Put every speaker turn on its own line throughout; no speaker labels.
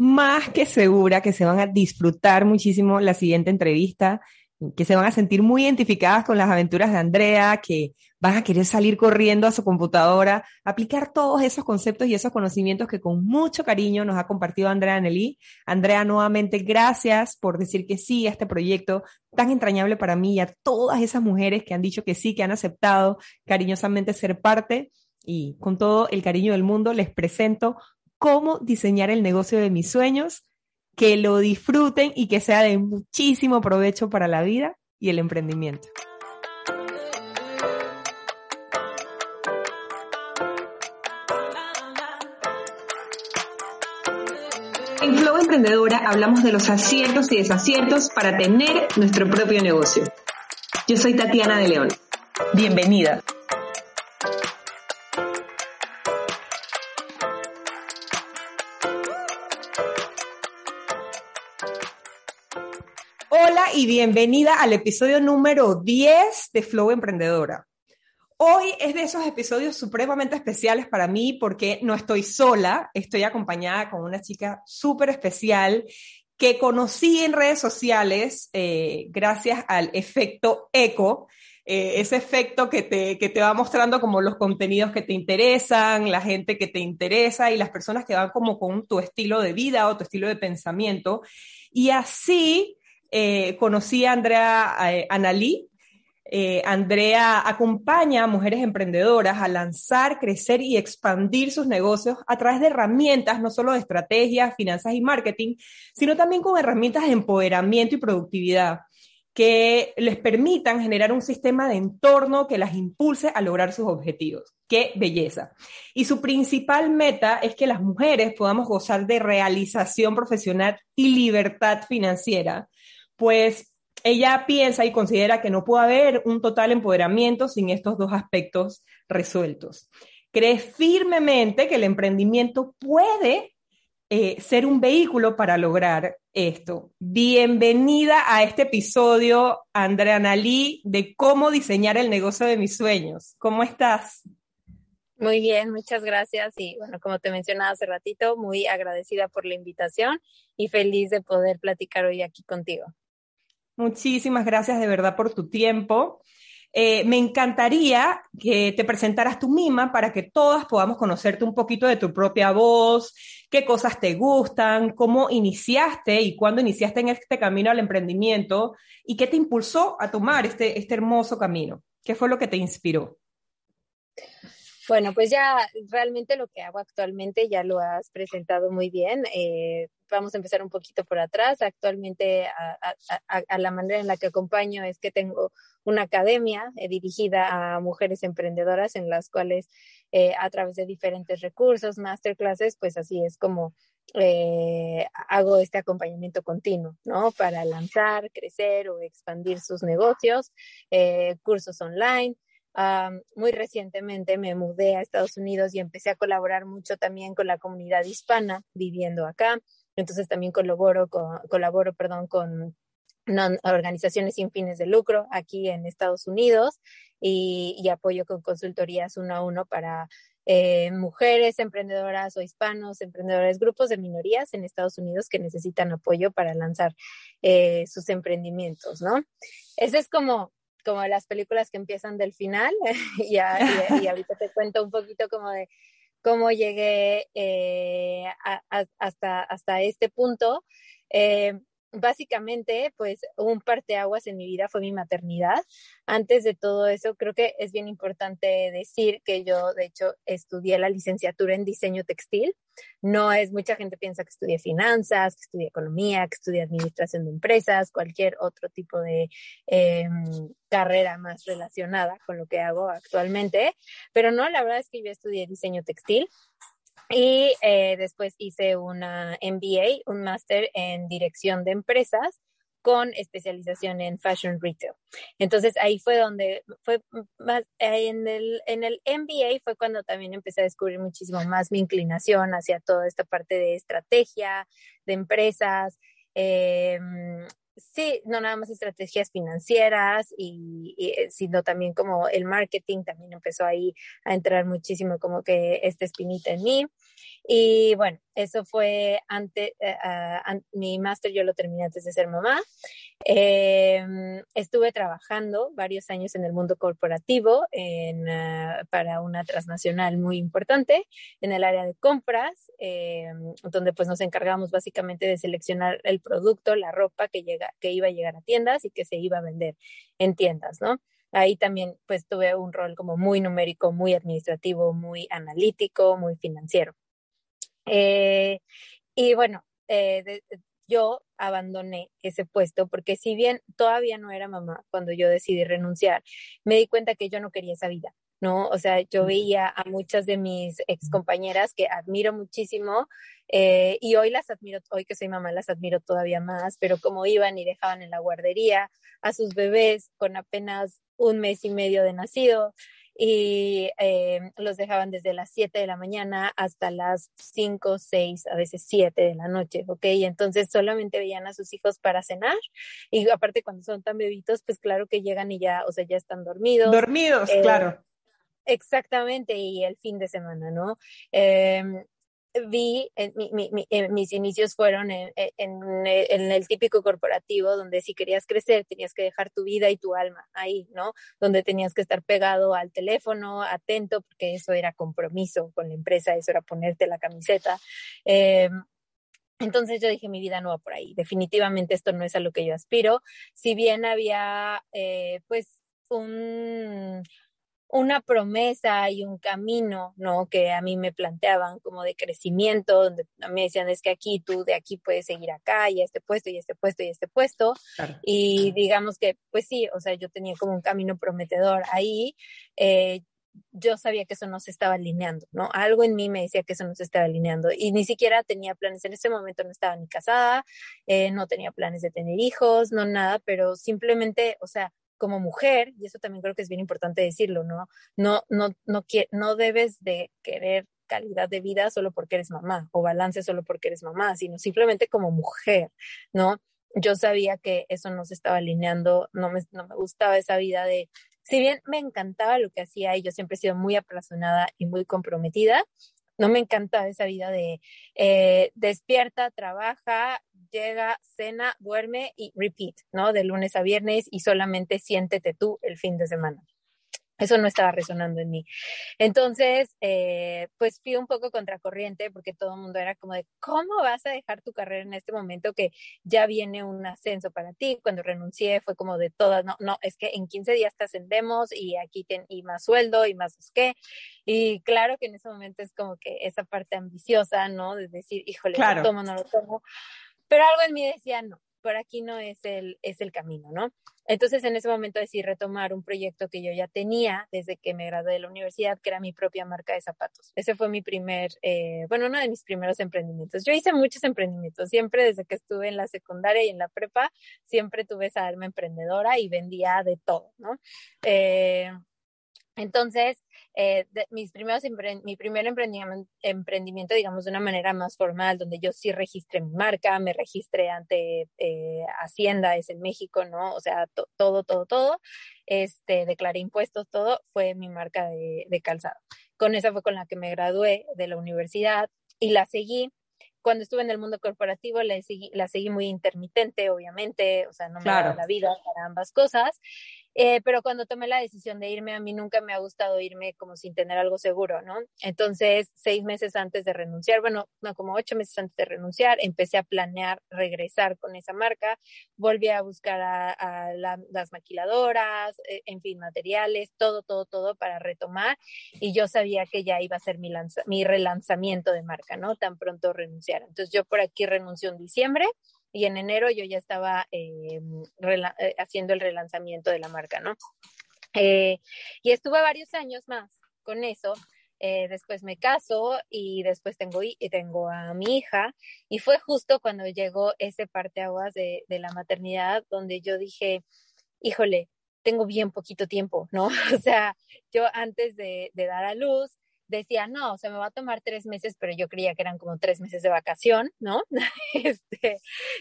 más que segura que se van a disfrutar muchísimo la siguiente entrevista, que se van a sentir muy identificadas con las aventuras de Andrea, que van a querer salir corriendo a su computadora, aplicar todos esos conceptos y esos conocimientos que con mucho cariño nos ha compartido Andrea Nelly. Andrea, nuevamente, gracias por decir que sí a este proyecto tan entrañable para mí y a todas esas mujeres que han dicho que sí, que han aceptado cariñosamente ser parte. Y con todo el cariño del mundo les presento cómo diseñar el negocio de mis sueños, que lo disfruten y que sea de muchísimo provecho para la vida y el emprendimiento. En Flow Emprendedora hablamos de los aciertos y desaciertos para tener nuestro propio negocio. Yo soy Tatiana de León. Bienvenida. Y bienvenida al episodio número 10 de Flow Emprendedora. Hoy es de esos episodios supremamente especiales para mí porque no estoy sola, estoy acompañada con una chica súper especial que conocí en redes sociales eh, gracias al efecto eco, eh, ese efecto que te, que te va mostrando como los contenidos que te interesan, la gente que te interesa y las personas que van como con tu estilo de vida o tu estilo de pensamiento. Y así eh, conocí a Andrea eh, Analí. Eh, Andrea acompaña a mujeres emprendedoras a lanzar, crecer y expandir sus negocios a través de herramientas, no solo de estrategias, finanzas y marketing, sino también con herramientas de empoderamiento y productividad que les permitan generar un sistema de entorno que las impulse a lograr sus objetivos. ¡Qué belleza! Y su principal meta es que las mujeres podamos gozar de realización profesional y libertad financiera pues ella piensa y considera que no puede haber un total empoderamiento sin estos dos aspectos resueltos. Cree firmemente que el emprendimiento puede eh, ser un vehículo para lograr esto. Bienvenida a este episodio, Andrea Nalí, de cómo diseñar el negocio de mis sueños. ¿Cómo estás?
Muy bien, muchas gracias. Y bueno, como te mencionaba hace ratito, muy agradecida por la invitación y feliz de poder platicar hoy aquí contigo.
Muchísimas gracias de verdad por tu tiempo. Eh, me encantaría que te presentaras tú misma para que todas podamos conocerte un poquito de tu propia voz, qué cosas te gustan, cómo iniciaste y cuándo iniciaste en este camino al emprendimiento y qué te impulsó a tomar este, este hermoso camino. ¿Qué fue lo que te inspiró?
Bueno, pues ya realmente lo que hago actualmente ya lo has presentado muy bien. Eh, vamos a empezar un poquito por atrás. Actualmente a, la manera en la que acompaño es que tengo una academia eh, dirigida a mujeres emprendedoras en las cuales eh, a través de diferentes recursos, masterclasses, pues así es como hago este acompañamiento continuo, ¿no? Para lanzar, crecer o expandir sus negocios, cursos online muy recientemente me mudé a Estados Unidos y empecé a colaborar mucho también con la comunidad hispana viviendo acá. Entonces también colaboro con, colaboro, perdón, con organizaciones sin fines de lucro aquí en Estados Unidos y, apoyo con consultorías uno a uno para eh, mujeres emprendedoras o hispanos, emprendedores, grupos de minorías en Estados Unidos que necesitan apoyo para lanzar eh, sus emprendimientos, ¿no? Ese es como como las películas que empiezan del final y, y, ahorita te cuento un poquito como de cómo llegué eh, hasta, hasta este punto. Eh, básicamente, pues un parteaguas en mi vida fue mi maternidad. Antes de todo eso, creo que es bien importante decir que yo, de hecho, estudié la licenciatura en diseño textil. No es, mucha gente piensa que estudié finanzas, que estudié economía, que estudié administración de empresas, cualquier otro tipo de em, carrera más relacionada con lo que hago actualmente. Pero no, la verdad es que yo estudié diseño textil. Y eh, después hice una MBA, un máster en dirección de empresas con especialización en fashion retail. Entonces ahí fue donde fue más en el en el MBA fue cuando también empecé a descubrir muchísimo más mi inclinación hacia toda esta parte de estrategia de empresas. Eh, sí, no nada más estrategias financieras, y, eh, sino también como el marketing también empezó ahí a entrar muchísimo como que esta espinita en mí. Y bueno, eso fue antes, eh, ah, mi máster yo lo terminé antes de ser mamá. Em, estuve trabajando varios años en el mundo corporativo ah, para una transnacional muy importante en el área de compras, em, donde pues nos encargamos básicamente de seleccionar el producto, la ropa que, llega, que iba a llegar a tiendas y que se iba a vender en tiendas, ¿no? Ahí también pues tuve un rol como muy numérico, muy administrativo, muy analítico, muy financiero. Eh, y bueno, eh, yo abandoné ese puesto porque si bien todavía no era mamá cuando yo decidí renunciar, me di cuenta que yo no quería esa vida. ¿no? O sea, yo veía a muchas de mis ex compañeras que admiro muchísimo eh, y hoy las admiro, hoy que soy mamá las admiro todavía más, pero como iban y dejaban en la guardería a sus bebés con apenas un mes y medio de nacido, y eh, los dejaban desde las 7 de la mañana hasta las 5, 6, a veces 7 de la noche, ¿ok? Y entonces solamente veían a sus hijos para cenar y aparte cuando son tan bebitos, pues claro que llegan y ya, o sea, ya están dormidos.
Dormidos, eh, claro.
Exactamente, y el fin de semana, ¿no? Eh, vi, en mis inicios fueron en, el típico corporativo donde si querías crecer tenías que dejar tu vida y tu alma ahí, ¿no? Donde tenías que estar pegado al teléfono, atento, porque eso era compromiso con la empresa, eso era ponerte la camiseta. Eh, entonces yo dije, mi vida no va por ahí, definitivamente esto no es a lo que yo aspiro. Si bien había, eh, pues, un una promesa y un camino, ¿no? Que a mí me planteaban como de crecimiento, donde me decían, es que aquí tú de aquí puedes seguir acá y este puesto y este puesto y este puesto. Y digamos que, pues sí, o sea, yo tenía como un camino prometedor ahí. Eh, yo sabía que eso no se estaba alineando, ¿no? Algo en mí me decía que eso no se estaba alineando y ni siquiera tenía planes. En ese momento no estaba ni casada, eh, no tenía planes de tener hijos, no nada, pero simplemente, o sea, como mujer, y eso también creo que es bien importante decirlo, ¿no? No, no, no, no debes de querer calidad de vida solo porque eres mamá o balance solo porque eres mamá, sino simplemente como mujer, ¿no? Yo sabía que eso no se estaba alineando, no me, no me gustaba esa vida de, si bien me encantaba lo que hacía y yo siempre he sido muy apasionada y muy comprometida, no me encanta esa vida de eh, despierta, trabaja, llega, cena, duerme y repeat, ¿no? De lunes a viernes y solamente siéntete tú el fin de semana. Eso no estaba resonando en mí. Entonces, eh, pues fui un poco contracorriente porque todo el mundo era como de, ¿cómo vas a dejar tu carrera en este momento que ya viene un ascenso para ti? Cuando renuncié fue como de todas, no, no, es que en 15 días te ascendemos y aquí ten, y más sueldo y más qué. Y claro que en ese momento es como que esa parte ambiciosa, ¿no? De decir, híjole, lo tomo, no lo tomo. Pero algo en mí decía, no, por aquí no es el, es el camino, ¿no? Entonces en ese momento decidí retomar un proyecto que yo ya tenía desde que me gradué de la universidad, que era mi propia marca de zapatos. Ese fue mi primer, eh, bueno, uno de mis primeros emprendimientos. Yo hice muchos emprendimientos, siempre desde que estuve en la secundaria y en la prepa, siempre tuve esa alma emprendedora y vendía de todo, ¿no? Eh, entonces, eh, mis primeros mi primer emprendimiento, digamos, de una manera más formal, donde yo sí registré mi marca, me registré ante eh, Hacienda, es en México, ¿no? O sea, todo, todo, todo, este, declaré impuestos, todo, fue mi marca de, de calzado. Con esa fue con la que me gradué de la universidad y la seguí cuando estuve en el mundo corporativo la seguí, la seguí muy intermitente, obviamente, o sea, no me daba la vida para ambas cosas. Eh, pero cuando tomé la decisión de irme, a mí nunca me ha gustado irme como sin tener algo seguro, ¿no? Entonces, seis meses antes de renunciar, bueno, no, como ocho meses antes de renunciar, empecé a planear regresar con esa marca, volví a buscar a, las maquiladoras, eh, en fin, materiales, todo, todo, todo para retomar y yo sabía que ya iba a ser mi, mi relanzamiento de marca, ¿no? Tan pronto renunciar. Entonces, yo por aquí renuncio en diciembre y en enero yo ya estaba eh, eh, haciendo el relanzamiento de la marca, ¿no? Eh, y estuve varios años más con eso. después me caso y después tengo, y tengo a mi hija y fue justo cuando llegó ese parteaguas de, de la maternidad donde yo dije, híjole, tengo bien poquito tiempo, ¿no? O sea, yo antes de dar a luz, decía, no, o sea, me va a tomar tres meses, pero yo creía que eran como tres meses de vacación, ¿no? este,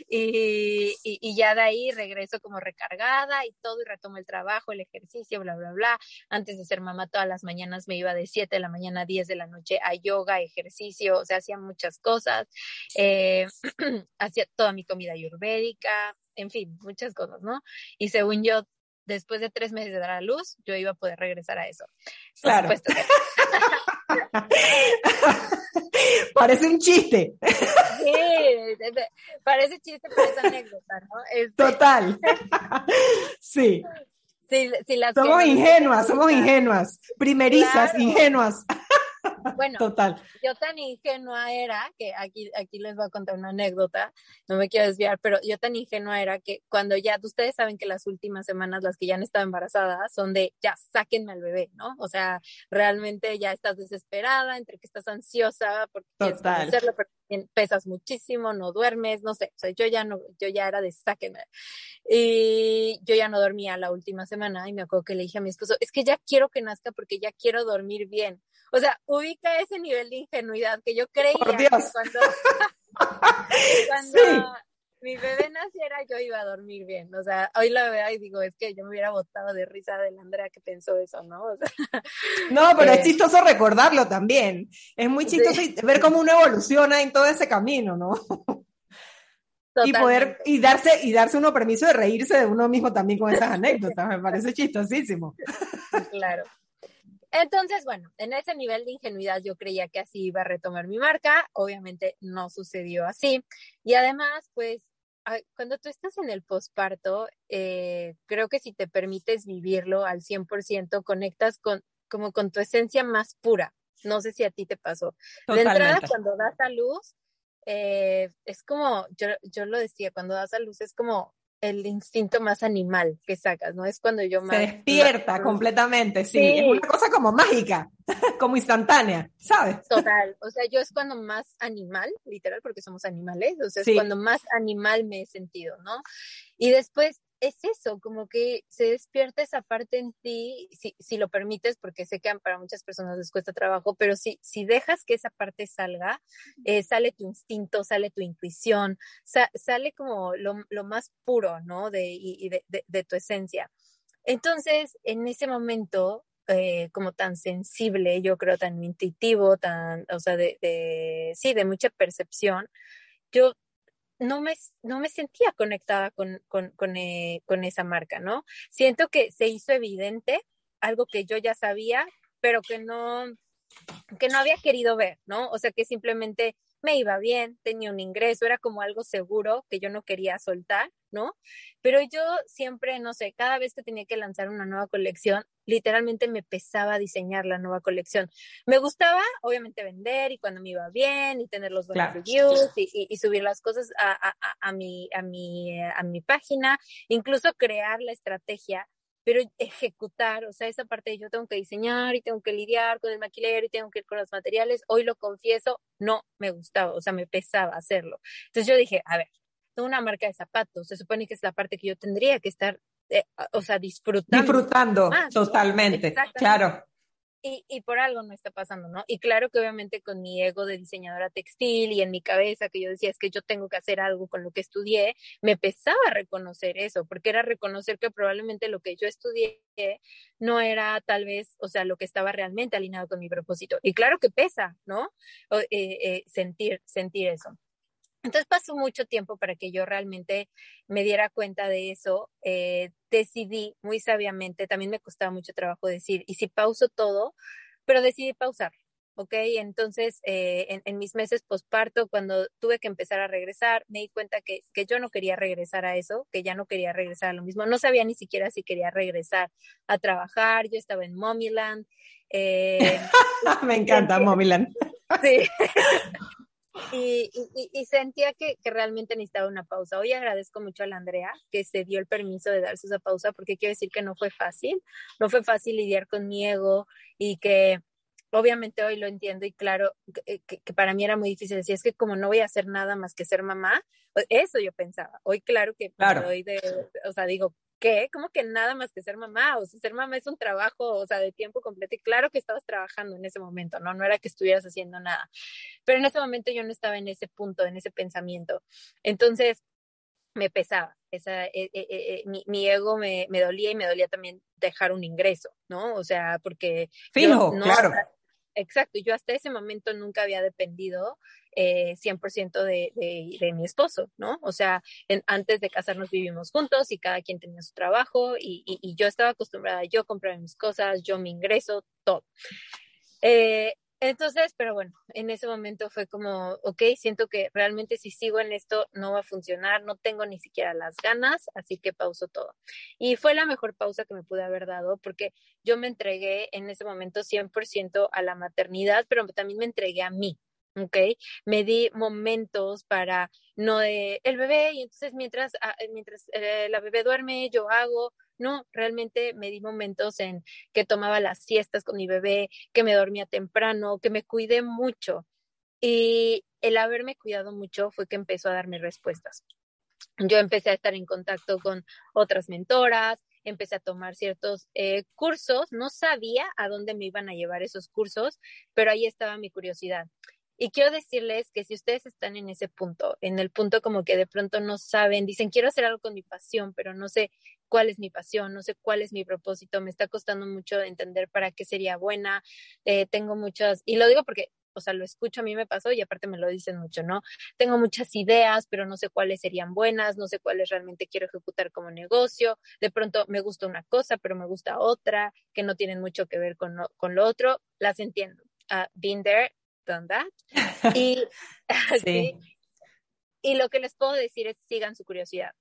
y, y, ya de ahí regreso como recargada y todo y retomo el trabajo, el ejercicio, bla, bla, bla. Antes de ser mamá todas las mañanas me iba de 7 de la mañana a 10 de la noche a yoga, ejercicio, o sea, hacía muchas cosas, eh, hacía toda mi comida ayurvédica, en fin, muchas cosas, ¿no? Y según yo, después de tres meses de dar a luz, yo iba a poder regresar a eso.
claro. parece un chiste.
Sí, parece chiste, pero es anécdota, ¿no?
Este, Total. Sí. somos ingenuas, somos ingenuas, primerizas, ingenuas.
Bueno, Total. yo tan ingenua era, que aquí, aquí les voy a contar una anécdota, no me quiero desviar, pero yo tan ingenua era que cuando ya, ustedes saben que las últimas semanas, las que ya han estado embarazadas, son de, ya, sáquenme al bebé, ¿no? O sea, realmente ya estás desesperada, entre que estás ansiosa porque quieres hacerlo, pero pesas muchísimo, no duermes, no sé, o sea, yo ya no, yo ya era de sáquenme. Y yo ya no dormía la última semana y me acuerdo que le dije a mi esposo, es que ya quiero que nazca porque ya quiero dormir bien. O sea, ubica ese nivel de ingenuidad que yo creía que cuando, cuando mi bebé naciera yo iba a dormir bien. O sea, hoy la veo y digo, es que yo me hubiera botado de risa de la Andrea que pensó eso, ¿no?
no, pero es eh, chistoso recordarlo también. Es muy chistoso ver cómo uno evoluciona en todo ese camino, ¿no? y poder y darse y darse uno permiso de reírse de uno mismo también con esas anécdotas me parece chistosísimo
claro entonces, bueno, en ese nivel de ingenuidad yo creía que así iba a retomar mi marca, obviamente no sucedió así. Y además, pues, cuando tú estás en el posparto, eh, creo que si te permites vivirlo al 100%, conectas con, como con tu esencia más pura. No sé si a ti te pasó. De entrada, cuando das a luz, eh, es como, yo, yo lo decía, cuando das a luz es como el instinto más animal que sacas, ¿no? Es cuando yo
más... Se despierta completamente, sí. Es una cosa como mágica, como instantánea, ¿sabes?
Total. O sea, yo es cuando más animal, literal, porque somos animales, o sea, es cuando más animal me he sentido, ¿no? Y después es eso, como que se despierta esa parte en ti, si, si, lo permites, porque sé que para muchas personas les cuesta trabajo, pero si, si dejas que esa parte salga, eh, sale tu instinto, sale tu intuición, sale como lo, lo, más puro, ¿no? De, y, de, de, tu esencia. Entonces, en ese momento, eh, como tan sensible, yo creo tan intuitivo, tan, o sea, de, de, sí, de mucha percepción, yo no me, no me sentía conectada con, con, con, eh, con esa marca, ¿no? Siento que se hizo evidente algo que yo ya sabía, pero que no, que no había querido ver, ¿no? O sea, que simplemente me iba bien, tenía un ingreso, era como algo seguro que yo no quería soltar, ¿no? Pero yo siempre, no sé, cada vez que tenía que lanzar una nueva colección, literalmente me pesaba diseñar la nueva colección. Me gustaba, obviamente, vender y cuando me iba bien y tener los buenos reviews y, subir las cosas a, a, a, mi, a, mi, a mi página, incluso crear la estrategia pero ejecutar, o sea, esa parte de yo tengo que diseñar y tengo que lidiar con el maquilero y tengo que ir con los materiales, hoy lo confieso, no me gustaba, o sea, me pesaba hacerlo. Entonces yo dije, a ver, tengo una marca de zapatos, se supone que es la parte que yo tendría que estar, eh, o sea, disfrutando.
Disfrutando, totalmente, claro
y, y, por algo no está pasando, ¿no? Y claro que obviamente con mi ego de diseñadora textil y en mi cabeza que yo decía es que yo tengo que hacer algo con lo que estudié, me pesaba reconocer eso, porque era reconocer que probablemente lo que yo estudié no era tal vez, o sea, lo que estaba realmente alineado con mi propósito. Y claro que pesa, ¿no? eh, eh, sentir, sentir eso. Entonces pasó mucho tiempo para que yo realmente me diera cuenta de eso. Eh, decidí muy sabiamente, también me costaba mucho trabajo decir, y si pauso todo, pero decidí pausar, ¿ok? Entonces, eh, en, mis meses posparto, cuando tuve que empezar a regresar, me di cuenta que, que, yo no quería regresar a eso, que ya no quería regresar a lo mismo. No sabía ni siquiera si quería regresar a trabajar. Yo estaba en Momiland.
Eh, me encanta Momiland.
Sí. Y, y, sentía que, que, realmente necesitaba una pausa. Hoy agradezco mucho a la Andrea que se dio el permiso de darse esa pausa porque quiero decir que no fue fácil, no fue fácil lidiar con mi ego y que obviamente hoy lo entiendo y claro que, que, para mí era muy difícil decir, es que como no voy a hacer nada más que ser mamá, eso yo pensaba. Hoy claro que
claro.
de, o sea, digo, ¿qué? ¿Cómo que nada más que ser mamá? O sea, ser mamá es un trabajo, o sea, de tiempo completo. Y claro que estabas trabajando en ese momento, ¿no? No era que estuvieras haciendo nada. Pero en ese momento yo no estaba en ese punto, en ese pensamiento. Entonces, me pesaba. Esa, eh, eh, eh, mi, ego me, me, dolía y me dolía también dejar un ingreso, ¿no? O sea, porque...
Fijo, claro.
Exacto, yo hasta ese momento nunca había dependido eh, 100% de, de, mi esposo, ¿no? O sea, antes de casarnos vivimos juntos y cada quien tenía su trabajo y, y, y yo estaba acostumbrada, yo compraba mis cosas, yo mi ingreso, todo. Eh, entonces, pero bueno, en ese momento fue como, ok, siento que realmente si sigo en esto no va a funcionar, no tengo ni siquiera las ganas, así que pauso todo. Y fue la mejor pausa que me pude haber dado porque yo me entregué en ese momento 100% a la maternidad, pero también me entregué a mí, ¿ok? Me di momentos para no el bebé y entonces mientras, ah, mientras eh, la bebé duerme yo hago, no, realmente me di momentos en que tomaba las siestas con mi bebé, que me dormía temprano, que me cuidé mucho. Y el haberme cuidado mucho fue que empezó a darme respuestas. Yo empecé a estar en contacto con otras mentoras, empecé a tomar ciertos eh, cursos, no sabía a dónde me iban a llevar esos cursos, pero ahí estaba mi curiosidad. Y quiero decirles que si ustedes están en ese punto, en el punto como que de pronto no saben, dicen, quiero hacer algo con mi pasión, pero no sé cuál es mi pasión, no sé cuál es mi propósito, me está costando mucho entender para qué sería buena, eh, tengo muchas, y lo digo porque, o sea, lo escucho, a mí me pasó y aparte me lo dicen mucho, ¿no? Tengo muchas ideas, pero no sé cuáles serían buenas, no sé cuáles realmente quiero ejecutar como negocio, de pronto me gusta una cosa, pero me gusta otra, que no tienen mucho que ver con lo, con lo otro, las entiendo. Uh, been there, Y, y lo que les puedo decir es sigan su curiosidad.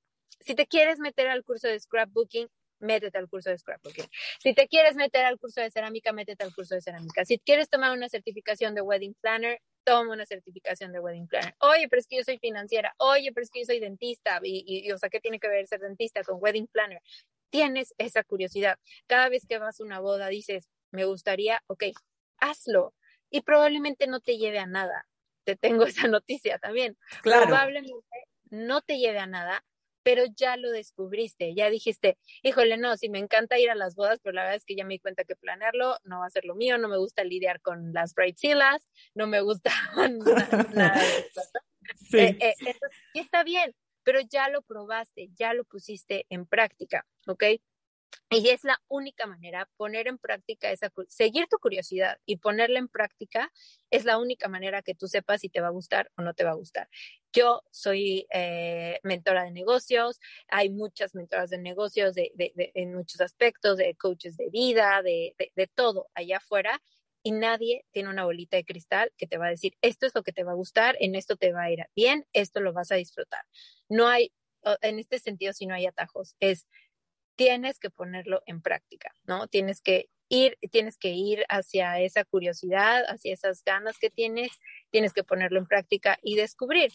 Si te quieres meter al curso de scrapbooking, métete al curso de scrapbooking. Si te quieres meter al curso de cerámica, métete al curso de cerámica. Si quieres tomar una certificación de wedding planner, toma una certificación de wedding planner. Oye, pero es que yo soy financiera. Oye, pero es que yo soy dentista. Y, y, o sea, ¿qué tiene que ver ser dentista con wedding planner? Tienes esa curiosidad. Cada vez que vas a una boda dices, me gustaría, ok, hazlo y probablemente no te lleve a nada. Te tengo esa noticia también. Claro. Probablemente no te lleve a nada, pero ya lo descubriste, ya dijiste, híjole, no, sí me encanta ir a las bodas, pero la verdad es que ya me di cuenta que planearlo no va a ser lo mío, no me gusta lidiar con las bridezillas, no me gusta nada, de eso. Sí. Eh, eh, y está bien, pero ya lo probaste, ya lo pusiste en práctica, ¿ok? Y es la única manera, poner en práctica esa, seguir tu curiosidad y ponerla en práctica es la única manera que tú sepas si te va a gustar o no te va a gustar. Yo soy eh, mentora de negocios, hay muchas mentoras de negocios de, de, de, en muchos aspectos, de coaches de vida, de, todo allá afuera, y nadie tiene una bolita de cristal que te va a decir, esto es lo que te va a gustar, en esto te va a ir bien, esto lo vas a disfrutar. No hay, en este sentido, si no hay atajos, es tienes que ponerlo en práctica, ¿no? Tienes que ir, tienes que ir hacia esa curiosidad, hacia esas ganas que tienes, tienes que ponerlo en práctica y descubrir.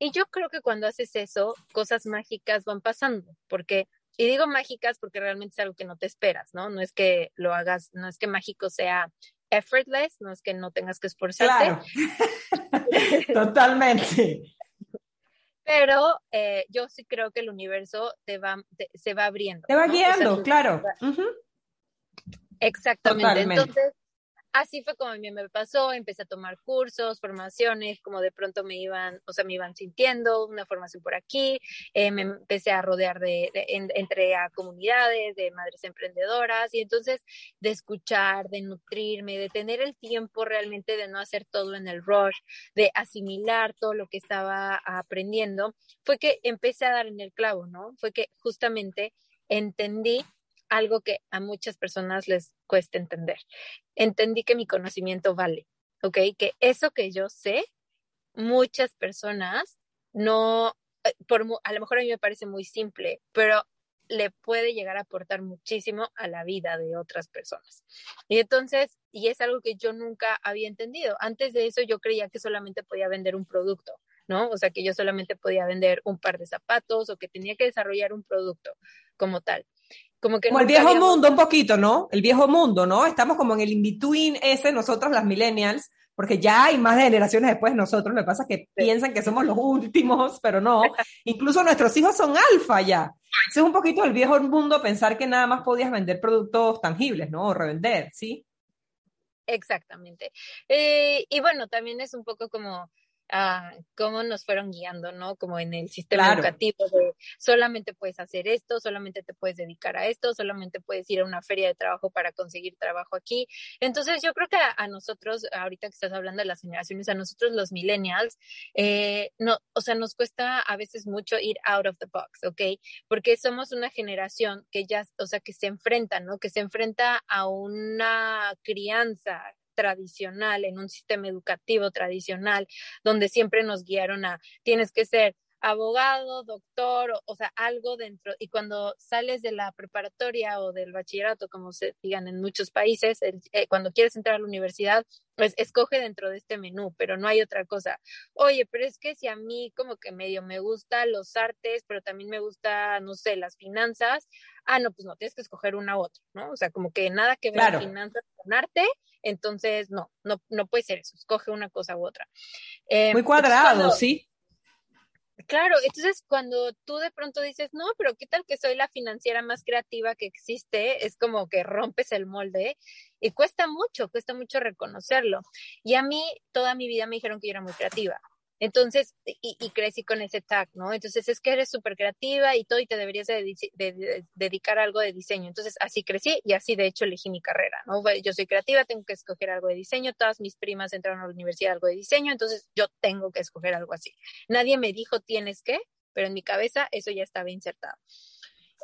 Y yo creo que cuando haces eso, cosas mágicas van pasando, porque, y digo mágicas porque realmente es algo que no te esperas, ¿no? No es que lo hagas, no es que mágico sea effortless, no es que no tengas que esforzarte.
Totalmente.
Pero eh, yo sí creo que el universo te va, se va abriendo.
Te va guiando, claro.
Exactamente. Entonces, así fue como a mí me pasó, empecé a tomar cursos, formaciones, como de pronto me iban, o sea, me iban sintiendo, una formación por aquí, eh, me empecé a rodear de, entre a comunidades de madres emprendedoras y entonces de escuchar, de nutrirme, de tener el tiempo realmente de no hacer todo en el rush, de asimilar todo lo que estaba aprendiendo, fue que empecé a dar en el clavo, ¿no? Fue que justamente entendí algo que a muchas personas les cuesta entender. Entendí que mi conocimiento vale, ¿ok? Que eso que yo sé, muchas personas no, eh, por, a lo mejor a mí me parece muy simple, pero le puede llegar a aportar muchísimo a la vida de otras personas. Y entonces, y es algo que yo nunca había entendido. Antes de eso yo creía que solamente podía vender un producto, ¿no? O sea, que yo solamente podía vender un par de zapatos o que tenía que desarrollar un producto como tal.
Como, que el viejo mundo un poquito, ¿no? El viejo mundo, ¿no? Estamos como en el in-between ese, nosotros las millennials, porque ya hay más generaciones después de nosotros, lo que pasa es que piensan que somos los últimos, pero no. Incluso nuestros hijos son alfa ya. es un poquito el viejo mundo pensar que nada más podías vender productos tangibles, ¿no? O revender, ¿sí?
Exactamente. Eh, y bueno, también es un poco como a cómo nos fueron guiando, ¿no? Como en el sistema educativo de solamente puedes hacer esto, solamente te puedes dedicar a esto, solamente puedes ir a una feria de trabajo para conseguir trabajo aquí. Entonces yo creo que a, nosotros, ahorita que estás hablando de las generaciones, a nosotros los millennials, eh, no, o sea, nos cuesta a veces mucho ir out of the box, ¿ok? Porque somos una generación que ya, o sea, que se enfrenta, ¿no? Que se enfrenta a una crianza tradicional, en un sistema educativo tradicional, donde siempre nos guiaron a tienes que ser abogado, doctor, o, sea, algo dentro. Y cuando sales de la preparatoria o del bachillerato, como se digan en muchos países, eh, cuando quieres entrar a la universidad, pues escoge dentro de este menú, pero no hay otra cosa. Oye, pero es que si a mí como que medio me gusta los artes, pero también me gusta, no sé, las finanzas, ah, no, pues no, tienes que escoger una u otra, ¿no? O sea, como que nada que ver finanzas con arte, entonces no, no, no puede ser eso, escoge una cosa u otra.
Eh, Muy cuadrado, sí.
Claro, entonces cuando tú de pronto dices, no, pero ¿qué tal que soy la financiera más creativa que existe? Es como que rompes el molde y cuesta mucho, cuesta mucho reconocerlo. Y a mí toda mi vida me dijeron que yo era muy creativa. Entonces, y, crecí con ese tag, ¿no? Entonces es que eres súper creativa y todo y te deberías dedicar a algo de diseño. Entonces así crecí y así de hecho elegí mi carrera, ¿no? Yo soy creativa, tengo que escoger algo de diseño, todas mis primas entraron a la universidad algo de diseño, entonces yo tengo que escoger algo así. Nadie me dijo tienes que, pero en mi cabeza eso ya estaba insertado.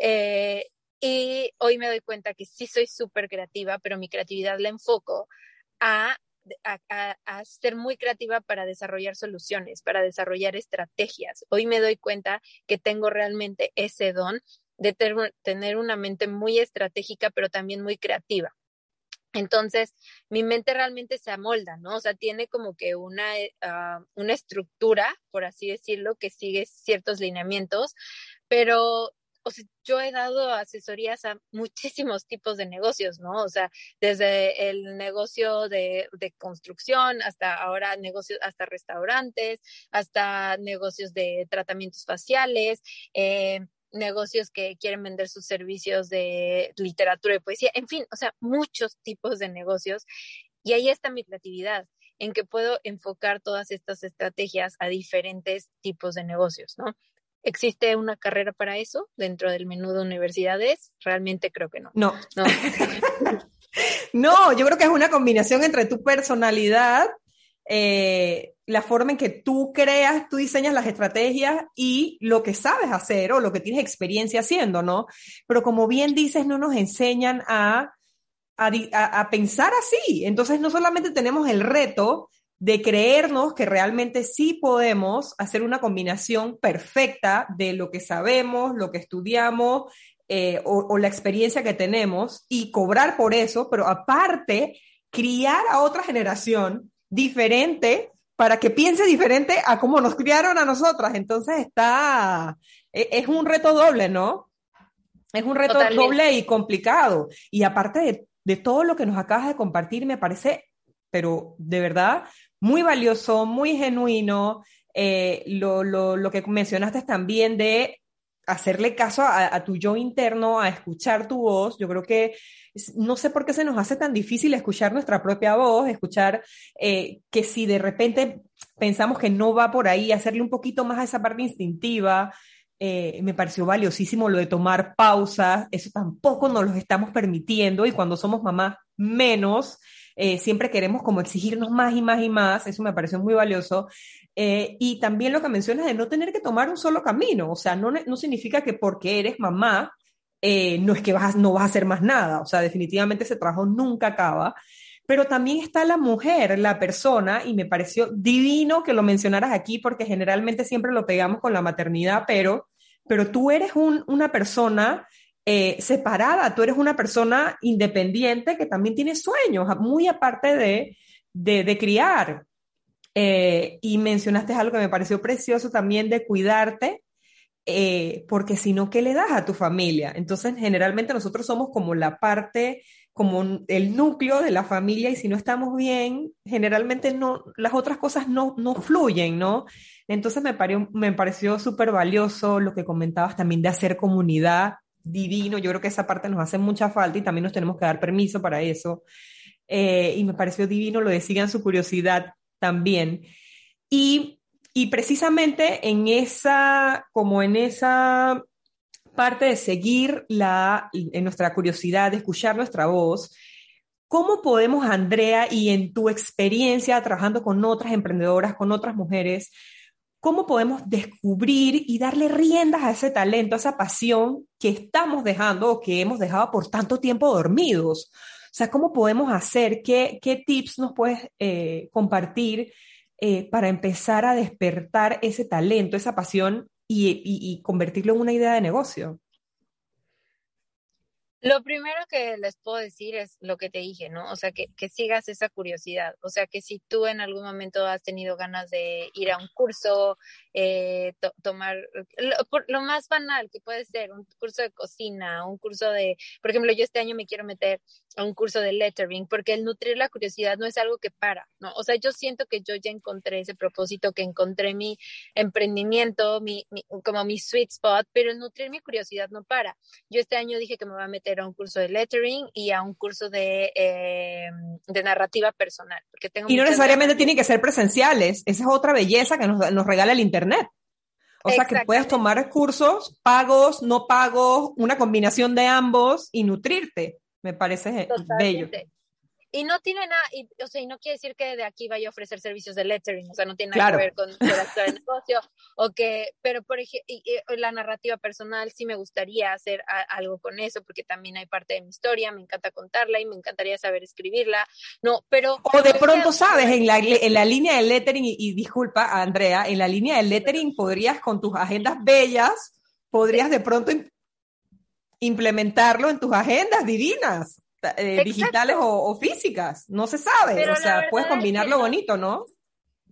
Eh, y hoy me doy cuenta que sí soy súper creativa, pero mi creatividad la enfoco a a, ser muy creativa para desarrollar soluciones, para desarrollar estrategias. Hoy me doy cuenta que tengo realmente ese don de tener una mente muy estratégica, pero también muy creativa. Entonces, mi mente realmente se amolda, ¿no? O sea, tiene como que una, eh, ah, una estructura, por así decirlo, que sigue ciertos lineamientos, pero o sea, yo he dado asesorías a muchísimos tipos de negocios, ¿no? O sea, desde el negocio de, construcción hasta ahora negocios, hasta restaurantes, hasta negocios de tratamientos faciales, eh, negocios que quieren vender sus servicios de literatura y poesía, en fin, o sea, muchos tipos de negocios. Y ahí está mi creatividad en que puedo enfocar todas estas estrategias a diferentes tipos de negocios, ¿no? ¿Existe una carrera para eso dentro del menú de universidades? Realmente creo que no.
No. No, yo creo que es una combinación entre tu personalidad, eh, la forma en que tú creas, tú diseñas las estrategias y lo que sabes hacer o lo que tienes experiencia haciendo, ¿no? Pero como bien dices, no nos enseñan a, a pensar así. Entonces, no solamente tenemos el reto de creernos que realmente sí podemos hacer una combinación perfecta de lo que sabemos, lo que estudiamos eh, o, la experiencia que tenemos y cobrar por eso, pero aparte, criar a otra generación diferente para que piense diferente a cómo nos criaron a nosotras. Entonces está, e, es un reto doble, ¿no? Es un reto doble y complicado. Y aparte de, de todo lo que nos acabas de compartir, me parece pero de verdad muy valioso, muy genuino. Eh, lo, lo, lo, que mencionaste también de hacerle caso a, tu yo interno, a escuchar tu voz. Yo creo que no sé por qué se nos hace tan difícil escuchar nuestra propia voz, escuchar eh, que si de repente pensamos que no va por ahí, hacerle un poquito más a esa parte instintiva. Eh, me pareció valiosísimo lo de tomar pausas, eso tampoco nos lo estamos permitiendo y cuando somos mamás menos. Eh, siempre queremos como exigirnos más y más y más, eso me pareció muy valioso. Eh, y también lo que mencionas de no tener que tomar un solo camino, o sea, no, no significa que porque eres mamá, eh, no es que vas, no vas a hacer más nada, o sea, definitivamente ese trabajo nunca acaba. Pero también está la mujer, la persona, y me pareció divino que lo mencionaras aquí porque generalmente siempre lo pegamos con la maternidad, pero, pero tú eres un, una persona eh, separada, tú eres una persona independiente que también tiene sueños, muy aparte de, de, criar. Eh, y mencionaste algo que me pareció precioso también de cuidarte, eh, porque si no, ¿qué le das a tu familia? Entonces, generalmente nosotros somos como la parte como el núcleo de la familia y si no estamos bien, generalmente no, las otras cosas no, no fluyen, ¿no? Entonces me, me pareció súper valioso lo que comentabas también de hacer comunidad divino. Yo creo que esa parte nos hace mucha falta y también nos tenemos que dar permiso para eso. Eh, y me pareció divino lo de sigan su curiosidad también. Y, y precisamente en esa, como en esa parte de seguir la, en nuestra curiosidad, de escuchar nuestra voz, ¿cómo podemos, Andrea, y en tu experiencia trabajando con otras emprendedoras, con otras mujeres, cómo podemos descubrir y darle riendas a ese talento, a esa pasión que estamos dejando o que hemos dejado por tanto tiempo dormidos? O sea, ¿cómo podemos hacer? ¿Qué, qué tips nos puedes eh, compartir eh, para empezar a despertar ese talento, esa pasión y, convertirlo en una idea de negocio?
Lo primero que les puedo decir es lo que te dije, ¿no? O sea, que, que, sigas esa curiosidad. O sea, que si tú en algún momento has tenido ganas de ir a un curso, eh, tomar lo, más banal que puede ser, un curso de cocina, un curso de, por ejemplo, yo este año me quiero meter a un curso de lettering, porque el nutrir la curiosidad no es algo que para, ¿no? O sea, yo siento que yo ya encontré ese propósito, que encontré mi emprendimiento, mi, como mi sweet spot, pero el nutrir mi curiosidad no para. Yo este año dije que me voy a meter a un curso de lettering y a un curso de, eh, de narrativa personal. Porque tengo
y no necesariamente tienen que ser presenciales, esa es otra belleza que nos, nos regala el Internet. O sea, que puedes tomar cursos pagos, no pagos, una combinación de ambos y nutrirte. Me parece bello.
Y no tiene nada, y, o sea, y no quiere decir que de aquí vaya a ofrecer servicios de lettering, o sea, no tiene nada que ver con el de negocio, o que, pero por ejemplo, la narrativa personal sí me gustaría hacer algo con eso, porque también hay parte de mi historia, me encanta contarla y me encantaría saber escribirla, no, pero...
O de pronto, sabes, en la, en la línea del lettering, y, y, disculpa, Andrea, en la línea del lettering podrías con tus agendas bellas, podrías de pronto implementarlo en tus agendas divinas. Eh, digitales o, físicas, no se sabe, o sea, puedes combinarlo bonito, ¿no?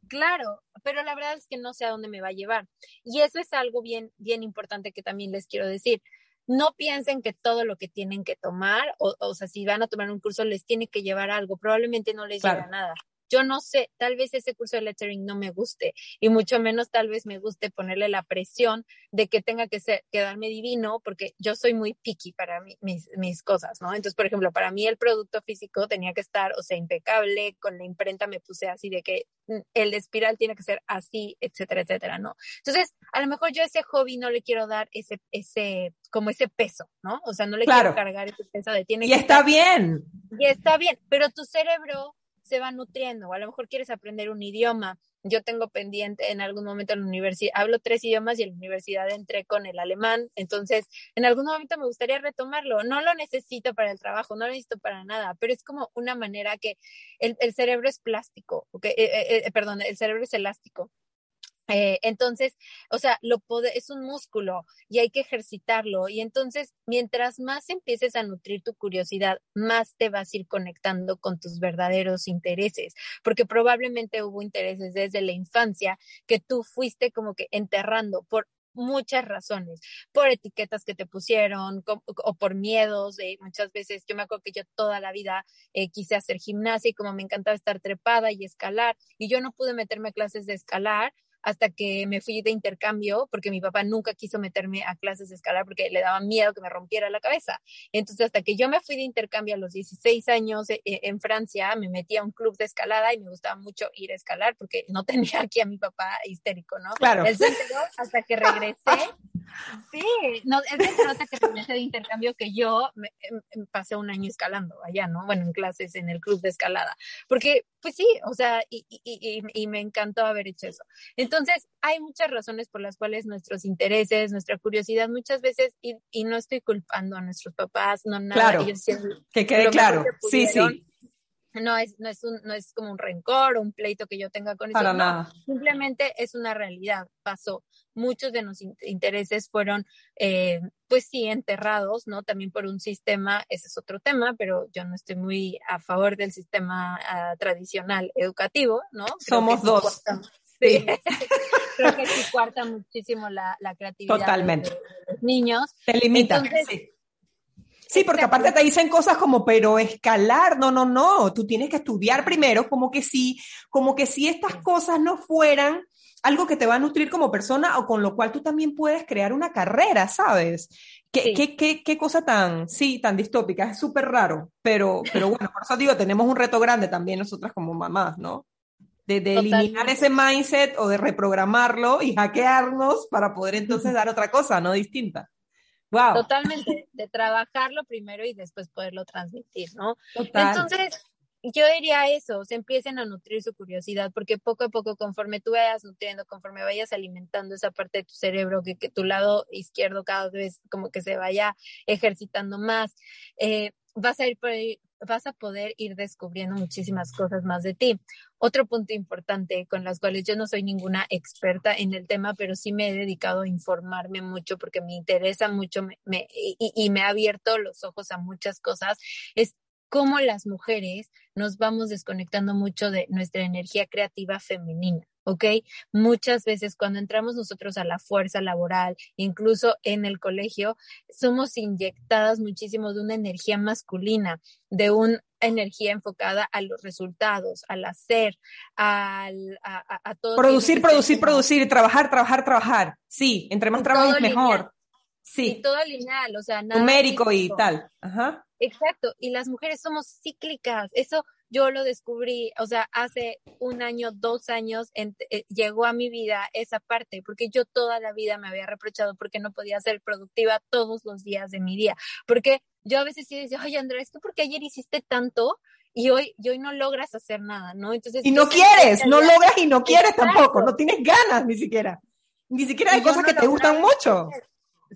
Claro, pero la verdad es que no sé a dónde me va a llevar. Y eso es algo bien, bien importante que también les quiero decir. No piensen que todo lo que tienen que tomar, o, o sea, si van a tomar un curso les tiene que llevar algo, probablemente no les lleve nada. Yo no sé, tal vez ese curso de lettering no me guste y mucho menos tal vez me guste ponerle la presión de que tenga que ser, quedarme divino porque yo soy muy picky para mis, mis cosas, ¿no? Entonces, por ejemplo, para mí el producto físico tenía que estar, o sea, impecable, con la imprenta me puse así de que mm, el espiral tiene que ser así, etcétera, etcétera, ¿no? Entonces, a lo mejor yo a ese hobby no le quiero dar ese, ese, como ese peso, ¿no? O sea, no le quiero cargar ese peso de tiene
y está bien.
Y está bien, pero tu cerebro se va nutriendo, o a lo mejor quieres aprender un idioma. Yo tengo pendiente en algún momento en la universidad, hablo tres idiomas y en la universidad entré con el alemán, entonces en algún momento me gustaría retomarlo. No lo necesito para el trabajo, no lo necesito para nada, pero es como una manera que el, cerebro es plástico, okay? Eh, eh, eh, perdón, el cerebro es elástico. Eh, entonces, o sea, lo es un músculo y hay que ejercitarlo. Y entonces, mientras más empieces a nutrir tu curiosidad, más te vas a ir conectando con tus verdaderos intereses, porque probablemente hubo intereses desde la infancia que tú fuiste como que enterrando por muchas razones, por etiquetas que te pusieron o, por miedos. Eh, muchas veces yo me acuerdo que yo toda la vida eh, quise hacer gimnasia y como me encantaba estar trepada y escalar y yo no pude meterme a clases de escalar hasta que me fui de intercambio, porque mi papá nunca quiso meterme a clases de escalar porque le daba miedo que me rompiera la cabeza. Entonces, hasta que yo me fui de intercambio a los 16 años eh, eh, en Francia, me metí a un club de escalada y me gustaba mucho ir a escalar porque no tenía aquí a mi papá histérico, ¿no?
Claro.
Él se enteró hasta que regresé. Sí, no, se enteró hasta que regresé de intercambio que yo me, em, pasé un año escalando allá, ¿no? Bueno, en clases en el club de escalada. Porque, pues sí, o sea, y, y, y, y me encantó haber hecho eso. Entonces, hay muchas razones por las cuales nuestros intereses, nuestra curiosidad, muchas veces, y, y no estoy culpando a nuestros papás, no nada.
Claro, que quede claro. sí, sí.
No es, no, es un, no es como un rencor o un pleito que yo tenga con
Para nada.
Simplemente es una realidad, pasó. Muchos de nuestros intereses fueron, eh, pues sí, enterrados, ¿no? También por un sistema, ese es otro tema, pero yo no estoy muy a favor del sistema ah, tradicional educativo, ¿no?
Somos dos.
Sí. Creo que sí cuarta muchísimo la, la creatividad
Totalmente.
De, los niños.
Te limita, sí. Sí, porque aparte te dicen cosas como, pero escalar, no, no, no, tú tienes que estudiar primero, como que si, como que si estas cosas no fueran algo que te va a nutrir como persona o con lo cual tú también puedes crear una carrera, ¿sabes? ¿Qué, qué, qué, qué cosa tan, sí, tan distópica? Es súper raro, pero, pero bueno, por eso digo, tenemos un reto grande también nosotras como mamás, ¿no? De, de eliminar ese mindset o de reprogramarlo y hackearnos para poder entonces dar otra cosa, ¿no? Distinta.
Wow. Totalmente, de trabajarlo primero y después poderlo transmitir, ¿no? Total. Entonces, yo diría eso, se empiecen a nutrir su curiosidad, porque poco a poco, conforme tú vayas nutriendo, conforme vayas alimentando esa parte de tu cerebro, que, tu lado izquierdo cada vez como que se vaya ejercitando más, eh, vas a ir por vas a poder ir descubriendo muchísimas cosas más de ti. Otro punto importante con las cuales yo no soy ninguna experta en el tema, pero sí me he dedicado a informarme mucho porque me interesa mucho me, y, y, me ha abierto los ojos a muchas cosas, es cómo las mujeres nos vamos desconectando mucho de nuestra energía creativa femenina. ¿ok? Muchas veces cuando entramos nosotros a la fuerza laboral, incluso en el colegio, somos inyectadas muchísimo de una energía masculina, de una energía enfocada a los resultados, al hacer, al, a, a, todo.
Producir, producir, producir, trabajar, trabajar, trabajar. Sí, entre más trabajo mejor. Sí.
Y todo lineal, o sea,
nada. Numérico y tal. Ajá.
Exacto, y las mujeres somos cíclicas. Eso yo lo descubrí, o sea, hace un año, dos años eh, llegó a mi vida esa parte, porque yo toda la vida me había reprochado porque no podía ser productiva todos los días de mi día. Porque yo a veces sí decía, oye Andrés, ¿tú porque ayer hiciste tanto? Y hoy, y hoy no logras hacer nada, ¿no?
Entonces, y no quieres, no logras y no quieres tampoco, no tienes ganas ni siquiera. Ni siquiera hay cosas que te gustan mucho.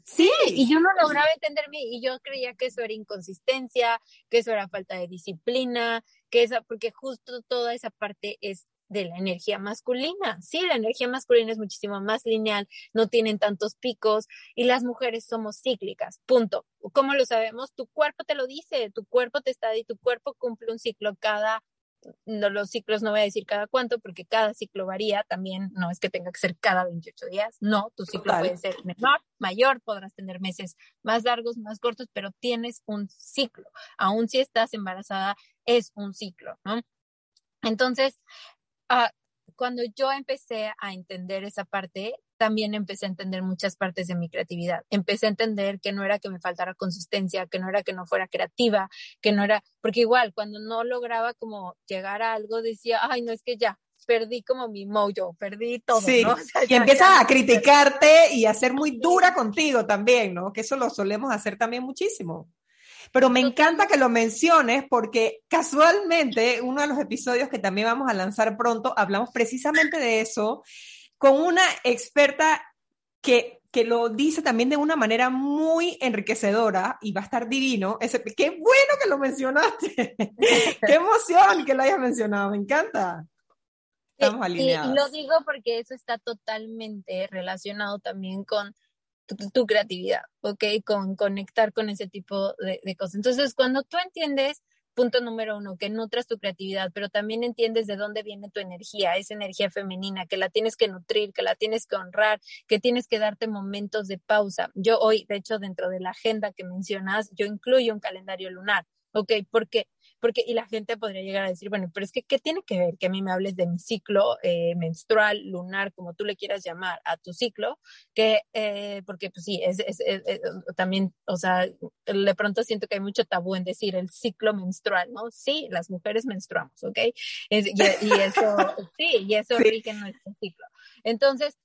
Sí, y yo no lograba entenderme y yo creía que eso era inconsistencia, que eso era falta de disciplina, que esa, porque justo toda esa parte es de la energía masculina. Sí, la energía masculina es muchísimo más lineal, no tienen tantos picos y las mujeres somos cíclicas. Punto. ¿Cómo lo sabemos? Tu cuerpo te lo dice, tu cuerpo te está y tu cuerpo cumple un ciclo cada no, los ciclos no voy a decir cada cuánto, porque cada ciclo varía, también no es que tenga que ser cada 28 días, no, tu ciclo puede ser menor, mayor, podrás tener meses más largos, más cortos, pero tienes un ciclo, aún si estás embarazada, es un ciclo, ¿no? Entonces, uh, cuando yo empecé a entender esa parte, también empecé a entender muchas partes de mi creatividad. Empecé a entender que no era que me faltara consistencia, que no era que no fuera creativa, que no era, porque igual cuando no lograba como llegar a algo decía, ay, no es que ya, perdí como mi mojo, perdí todo. Sí, ¿no?
y empiezas a criticarte y a ser muy dura contigo también, ¿no? Que eso lo solemos hacer también muchísimo. Pero me encanta que lo menciones porque casualmente uno de los episodios que también vamos a lanzar pronto hablamos precisamente de eso con una experta que, que lo dice también de una manera muy enriquecedora y va a estar divino. Ese, qué bueno que lo mencionaste. qué emoción que lo hayas mencionado. Me encanta.
Estamos alineados. Y, lo digo porque eso está totalmente relacionado también con tu, creatividad, ¿ok? Con conectar con ese tipo de, de cosas. Entonces, cuando tú entiendes punto número uno, que nutras tu creatividad, pero también entiendes de dónde viene tu energía, esa energía femenina, que la tienes que nutrir, que la tienes que honrar, que tienes que darte momentos de pausa. Yo hoy, de hecho, dentro de la agenda que mencionas, yo incluyo un calendario lunar, ¿ok? Porque porque y la gente podría llegar a decir, bueno, pero es que, ¿qué tiene que ver que a mí me hables de mi ciclo eh, menstrual, lunar, como tú le quieras llamar, a tu ciclo? Que, eh, porque pues sí, es, es, es, también, o sea, de pronto siento que hay mucho tabú en decir el ciclo menstrual, ¿no? Sí, las mujeres menstruamos, ¿ok? y, y, eso, sí, y eso rige en nuestro ciclo. Entonces,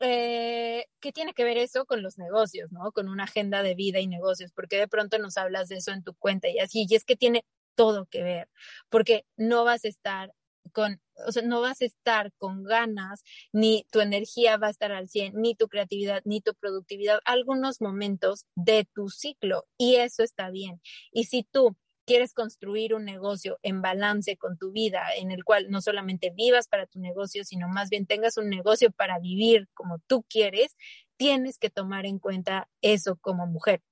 eh, ¿qué tiene que ver eso con los negocios, no? Con una agenda de vida y negocios, porque de pronto nos hablas de eso en tu cuenta y así, y es que tiene todo que ver, porque no vas a estar con, o sea, no vas a estar con ganas, ni tu energía va a estar al 100, ni tu creatividad, ni tu productividad, algunos momentos de tu ciclo, y eso está bien. Y si tú quieres construir un negocio en balance con tu vida, en el cual no solamente vivas para tu negocio, sino más bien tengas un negocio para vivir como tú quieres, tienes que tomar en cuenta eso como mujer.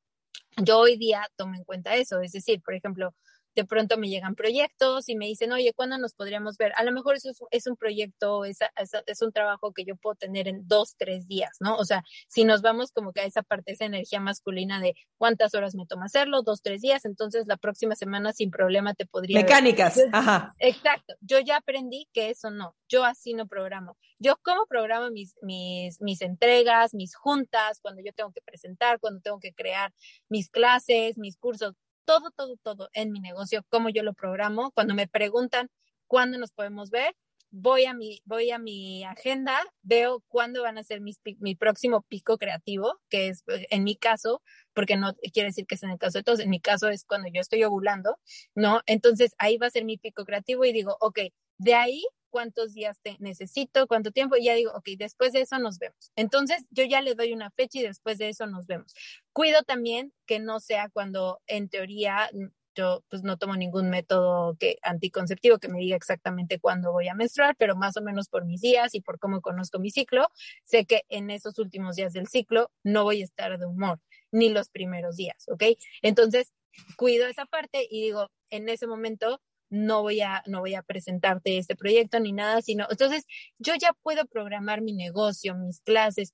Yo hoy día tomo en cuenta eso, es decir, por ejemplo, de pronto me llegan proyectos y me dicen, oye, ¿cuándo nos podríamos ver? A lo mejor eso es, un proyecto, es, es, un trabajo que yo puedo tener en dos, tres días, ¿no? O sea, si nos vamos como que a esa parte, esa energía masculina de cuántas horas me toma hacerlo, dos, tres días, entonces la próxima semana sin problema te podría...
Mecánicas, ajá.
Exacto, yo ya aprendí que eso no, yo así no programo. Yo como programo mis, mis, mis entregas, mis juntas, cuando yo tengo que presentar, cuando tengo que crear mis clases, mis cursos, todo, todo, todo en mi negocio, cómo yo lo programo. Cuando me preguntan cuándo nos podemos ver, voy a mi, voy a mi agenda, veo cuándo van a ser mi próximo pico creativo, que es eh, en mi caso, porque no quiere decir que es en el caso de todos, en mi caso es cuando yo estoy ovulando, ¿no? Entonces ahí va a ser mi pico creativo y digo, ok, de ahí cuántos días te necesito, cuánto tiempo, y ya digo, ok, después de eso nos vemos. Entonces, yo ya le doy una fecha y después de eso nos vemos. Cuido también que no sea cuando en teoría yo pues no tomo ningún método que anticonceptivo que me diga exactamente cuándo voy a menstruar, pero más o menos por mis días y por cómo conozco mi ciclo, sé que en esos últimos días del ciclo no voy a estar de humor, ni los primeros días, ¿ok? Entonces, cuido esa parte y digo, en ese momento no voy a, no voy a presentarte este proyecto ni nada, sino, entonces yo ya puedo programar mi negocio, mis clases,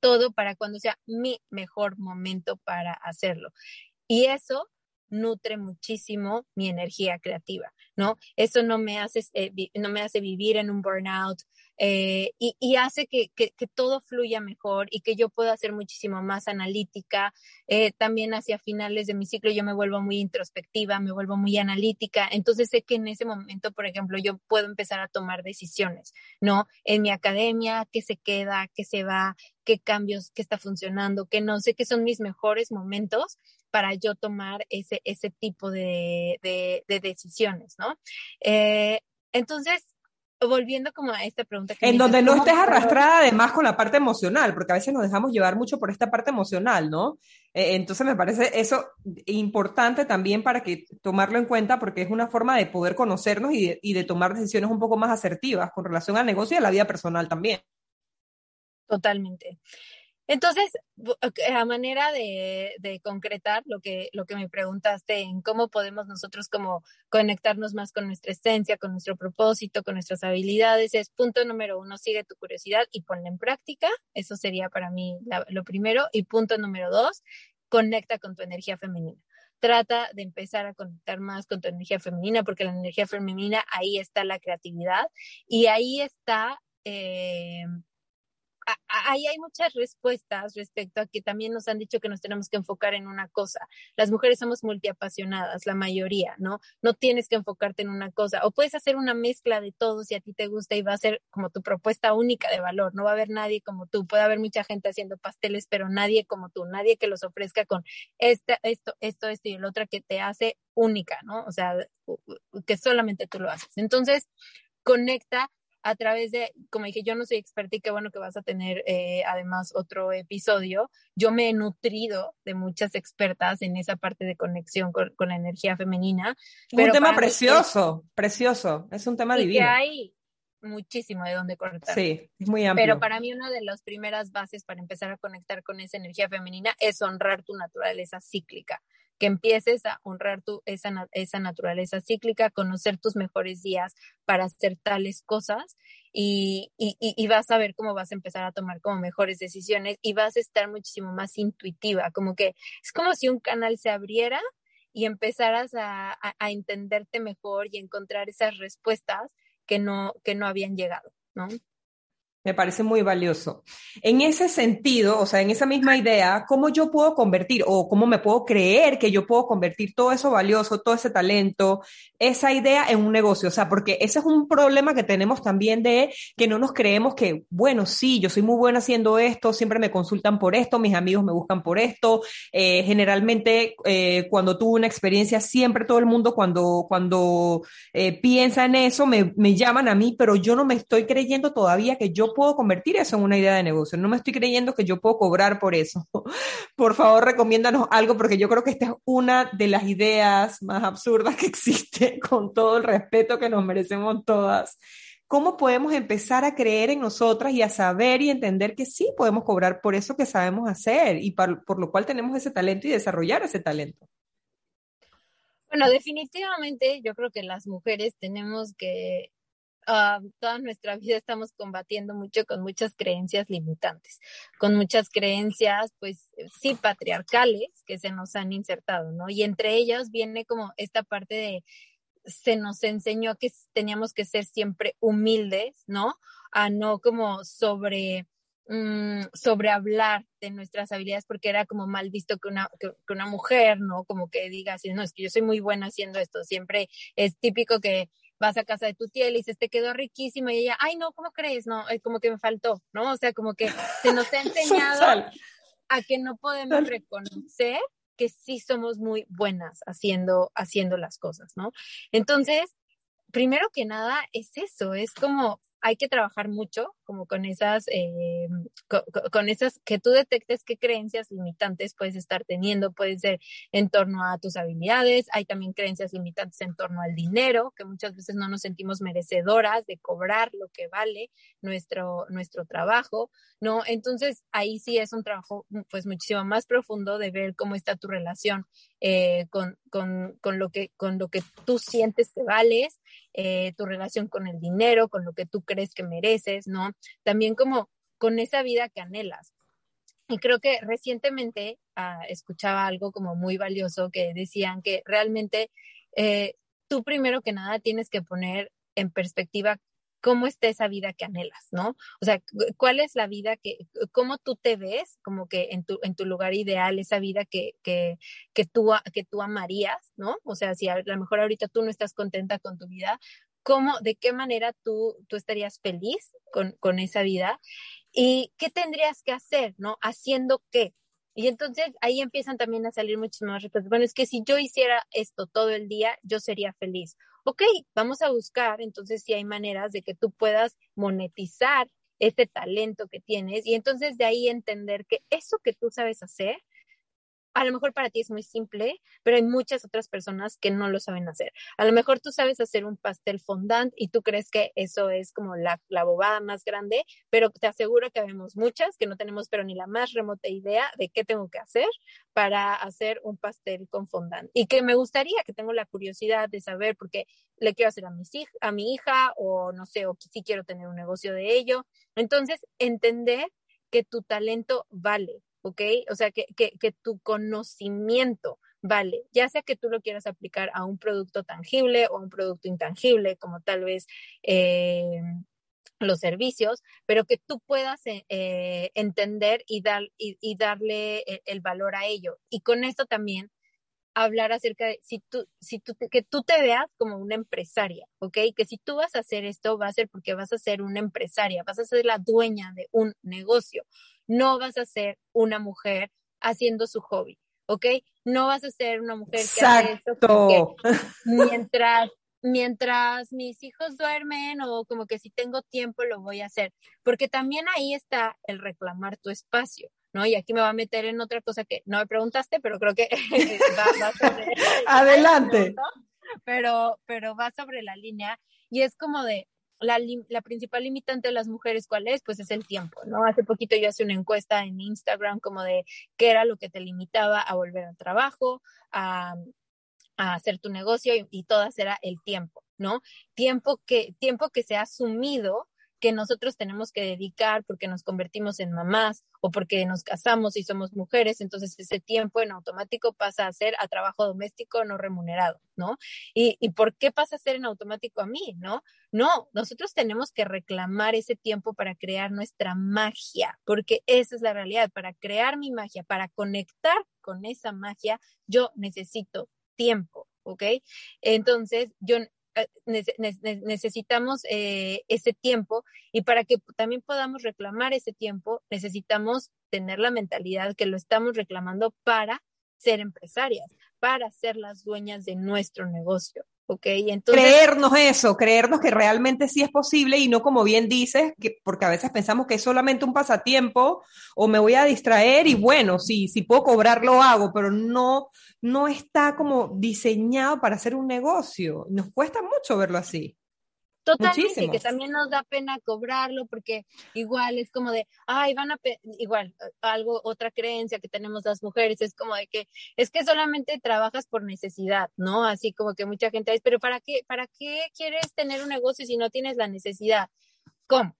todo para cuando sea mi mejor momento para hacerlo. Y eso nutre muchísimo mi energía creativa, ¿no? Eso no me hace, eh, no me hace vivir en un burnout, eh, y, hace que, todo fluya mejor y que yo pueda ser muchísimo más analítica. Eh, también hacia finales de mi ciclo yo me vuelvo muy introspectiva, me vuelvo muy analítica. Entonces sé que en ese momento, por ejemplo, yo puedo empezar a tomar decisiones, ¿no? En mi academia, qué se queda, qué se va, qué cambios, qué está funcionando, qué no. Sé que son mis mejores momentos para yo tomar ese, ese tipo de, decisiones, ¿no? Eh, entonces, volviendo como a esta pregunta.
Que en donde no estés arrastrada además con la parte emocional, porque a veces nos dejamos llevar mucho por esta parte emocional, ¿no? Eh, entonces me parece eso importante también para que tomarlo en cuenta porque es una forma de poder conocernos y de, y de tomar decisiones un poco más asertivas con relación al negocio y a la vida personal también.
Totalmente. Entonces, a manera de, concretar lo que, lo que me preguntaste en cómo podemos nosotros como conectarnos más con nuestra esencia, con nuestro propósito, con nuestras habilidades, es punto número uno, sigue tu curiosidad y ponla en práctica. Eso sería para mí lo primero. Y punto número dos, conecta con tu energía femenina trata de empezar a conectar más con tu energía femenina, porque la energía femenina, ahí está la creatividad y ahí está eh, ahí hay muchas respuestas respecto a que también nos han dicho que nos tenemos que enfocar en una cosa. Las mujeres somos multiapasionadas, la mayoría, ¿no? No tienes que enfocarte en una cosa. O puedes hacer una mezcla de todo si a ti te gusta y va a ser como tu propuesta única de valor. No va a haber nadie como tú. Puede haber mucha gente haciendo pasteles, pero nadie como tú. Nadie que los ofrezca con esta, esto, esto, esto y el otro que te hace única, ¿no? O sea, que solamente tú lo haces. Entonces, conecta a través de, como dije, yo no soy experta y qué bueno que vas a tener eh, además otro episodio. Yo me he nutrido de muchas expertas en esa parte de conexión con, la energía femenina.
un tema precioso, precioso, es un tema
y
divino.
Que hay muchísimo de dónde cortar.
Sí, es muy amplio.
Pero para mí una de las primeras bases para empezar a conectar con esa energía femenina es honrar tu naturaleza cíclica que empieces a honrar tu, esa, esa naturaleza cíclica, conocer tus mejores días para hacer tales cosas y, y, y, vas a ver cómo vas a empezar a tomar como mejores decisiones y vas a estar muchísimo más intuitiva, como que es como si un canal se abriera y empezaras a, a, entenderte mejor y encontrar esas respuestas que no, que no habían llegado, ¿no?
Me parece muy valioso. En ese sentido, o sea, en esa misma idea, ¿cómo yo puedo convertir o cómo me puedo creer que yo puedo convertir todo eso valioso, todo ese talento, esa idea en un negocio? O sea, porque ese es un problema que tenemos también de que no nos creemos que, bueno, sí, yo soy muy buena haciendo esto, siempre me consultan por esto, mis amigos me buscan por esto. Eh, generalmente, eh, cuando tuve una experiencia, siempre todo el mundo cuando, cuando eh, piensa en eso, me, me llaman a mí, pero yo no me estoy creyendo todavía que yo puedo convertir eso en una idea de negocio. No me estoy creyendo que yo puedo cobrar por eso. Por favor, recomiéndanos algo porque yo creo que esta es una de las ideas más absurdas que existe con todo el respeto que nos merecemos todas. ¿Cómo podemos empezar a creer en nosotras y a saber y entender que sí podemos cobrar por eso que sabemos hacer y por, por lo cual tenemos ese talento y desarrollar ese talento?
Bueno, definitivamente yo creo que las mujeres tenemos que uh, toda nuestra vida estamos combatiendo mucho con muchas creencias limitantes, con muchas creencias, pues sí, patriarcales que se nos han insertado, ¿no? Y entre ellas viene como esta parte de se nos enseñó que teníamos que ser siempre humildes, ¿no? A no como sobre Mm, sobre hablar de nuestras habilidades porque era como mal visto que una, que, una mujer, ¿no? Como que diga no, es que yo soy muy buena haciendo esto. Siempre es típico que vas a casa de tu tía y le dices, te quedó riquísimo y ella, ay, no, ¿cómo crees? No, es como que me faltó, ¿no? O sea, como que se nos ha enseñado a que no podemos reconocer que sí somos muy buenas haciendo, haciendo las cosas, ¿no? Entonces, primero que nada es eso, es como hay que trabajar mucho como con esas, eh, con, esas, que tú detectes qué creencias limitantes puedes estar teniendo, puede ser en torno a tus habilidades, hay también creencias limitantes en torno al dinero, que muchas veces no nos sentimos merecedoras de cobrar lo que vale nuestro, nuestro trabajo, ¿no? Entonces ahí sí es un trabajo pues muchísimo más profundo de ver cómo está tu relación eh, con, con, con, lo que, con lo que tú sientes que vales, eh, tu relación con el dinero, con lo que tú crees que mereces, ¿no? También como con esa vida que anhelas. Y creo que recientemente ah, escuchaba algo como muy valioso que decían que realmente eh, tú primero que nada tienes que poner en perspectiva cómo está esa vida que anhelas, ¿no? O sea, cuál es la vida que, cómo tú te ves como que en tu, en tu lugar ideal, esa vida que, que, que, tú, que tú amarías, ¿no? O sea, si a lo mejor ahorita tú no estás contenta con tu vida, ¿cómo, de qué manera tú, tú estarías feliz con, con esa vida? ¿Y qué tendrías que hacer, ¿no? Haciendo qué, y entonces ahí empiezan también a salir muchísimas respuestas. Bueno, es que si yo hiciera esto todo el día, yo sería feliz. Ok, vamos a buscar entonces si hay maneras de que tú puedas monetizar ese talento que tienes y entonces de ahí entender que eso que tú sabes hacer a lo mejor para ti es muy simple, pero hay muchas otras personas que no lo saben hacer. A lo mejor tú sabes hacer un pastel fondant y tú crees que eso es como la, la bobada más grande, pero te aseguro que vemos muchas que no tenemos pero ni la más remota idea de qué tengo que hacer para hacer un pastel con fondant. Y que me gustaría, que tengo la curiosidad de saber, porque le quiero hacer a, mis a mi hija o no sé, o si quiero tener un negocio de ello. Entonces, entender que tu talento vale, ¿ok? O sea, que, que, tu conocimiento vale, ya sea que tú lo quieras aplicar a un producto tangible o a un producto intangible, como tal vez eh, los servicios, pero que tú puedas eh, eh, entender y, dar, y, darle el, valor a ello. Y con esto también hablar acerca de si tú, si tú, que tú te veas como una empresaria, ¿ok? Que si tú vas a hacer esto, va a ser porque vas a ser una empresaria, vas a ser la dueña de un negocio no vas a ser una mujer haciendo su hobby, ¿ok? No vas a ser una mujer que hace eso mientras mientras mis hijos duermen o como que si tengo tiempo lo voy a hacer, porque también ahí está el reclamar tu espacio, ¿no? Y aquí me va a meter en otra cosa que no me preguntaste, pero creo que va, sobre...
Adelante.
Pero, pero va sobre la línea y es como de, la, la, principal limitante de las mujeres, ¿cuál es? Pues es el tiempo, ¿no? Hace poquito yo hice una encuesta en Instagram como de qué era lo que te limitaba a volver al trabajo, a, hacer tu negocio y, y todas era el tiempo, ¿no? Tiempo que, tiempo que se ha asumido que nosotros tenemos que dedicar porque nos convertimos en mamás o porque nos casamos y somos mujeres, entonces ese tiempo en automático pasa a ser a trabajo doméstico no remunerado, ¿no? ¿Y, y por qué pasa a ser en automático a mí, no? No, nosotros tenemos que reclamar ese tiempo para crear nuestra magia, porque esa es la realidad, para crear mi magia, para conectar con esa magia, yo necesito tiempo, ¿ok? Entonces, yo necesitamos eh, ese tiempo y para que también podamos reclamar ese tiempo, necesitamos tener la mentalidad que lo estamos reclamando para ser empresarias, para ser las dueñas de nuestro negocio. Entonces,
creernos eso, creernos que realmente sí es posible y no como bien dices, que, porque a veces pensamos que es solamente un pasatiempo o me voy a distraer y bueno, si, puedo cobrar lo hago, pero no, no está como diseñado para hacer un negocio. Nos cuesta mucho verlo así.
Totalmente, que también nos da pena cobrarlo porque igual es como de, ay, van a, igual, algo, otra creencia que tenemos las mujeres es como de que es que solamente trabajas por necesidad, ¿no? Así como que mucha gente dice, pero ¿para qué, para qué quieres tener un negocio si no tienes la necesidad? ¿Cómo?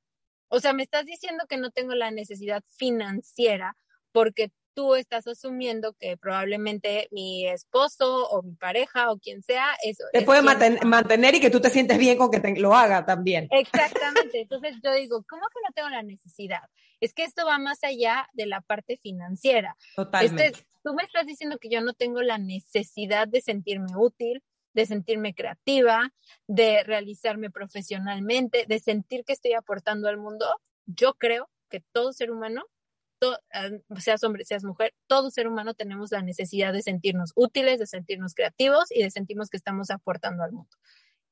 O sea, me estás diciendo que no tengo la necesidad financiera porque tú estás asumiendo que probablemente mi esposo o mi pareja o quien sea eso
te puede mantener y que tú te sientes bien con que lo haga también.
Exactamente. Entonces yo digo, ¿cómo que no tengo la necesidad? Es que esto va más allá de la parte financiera.
Totalmente.
Este, tú me estás diciendo que yo no tengo la necesidad de sentirme útil, de sentirme creativa, de realizarme profesionalmente, de sentir que estoy aportando al mundo. Yo creo que todo ser humano Ah, seas hombre, seas mujer, todo ser humano tenemos la necesidad de sentirnos útiles, de sentirnos creativos y de sentirnos que estamos aportando al mundo.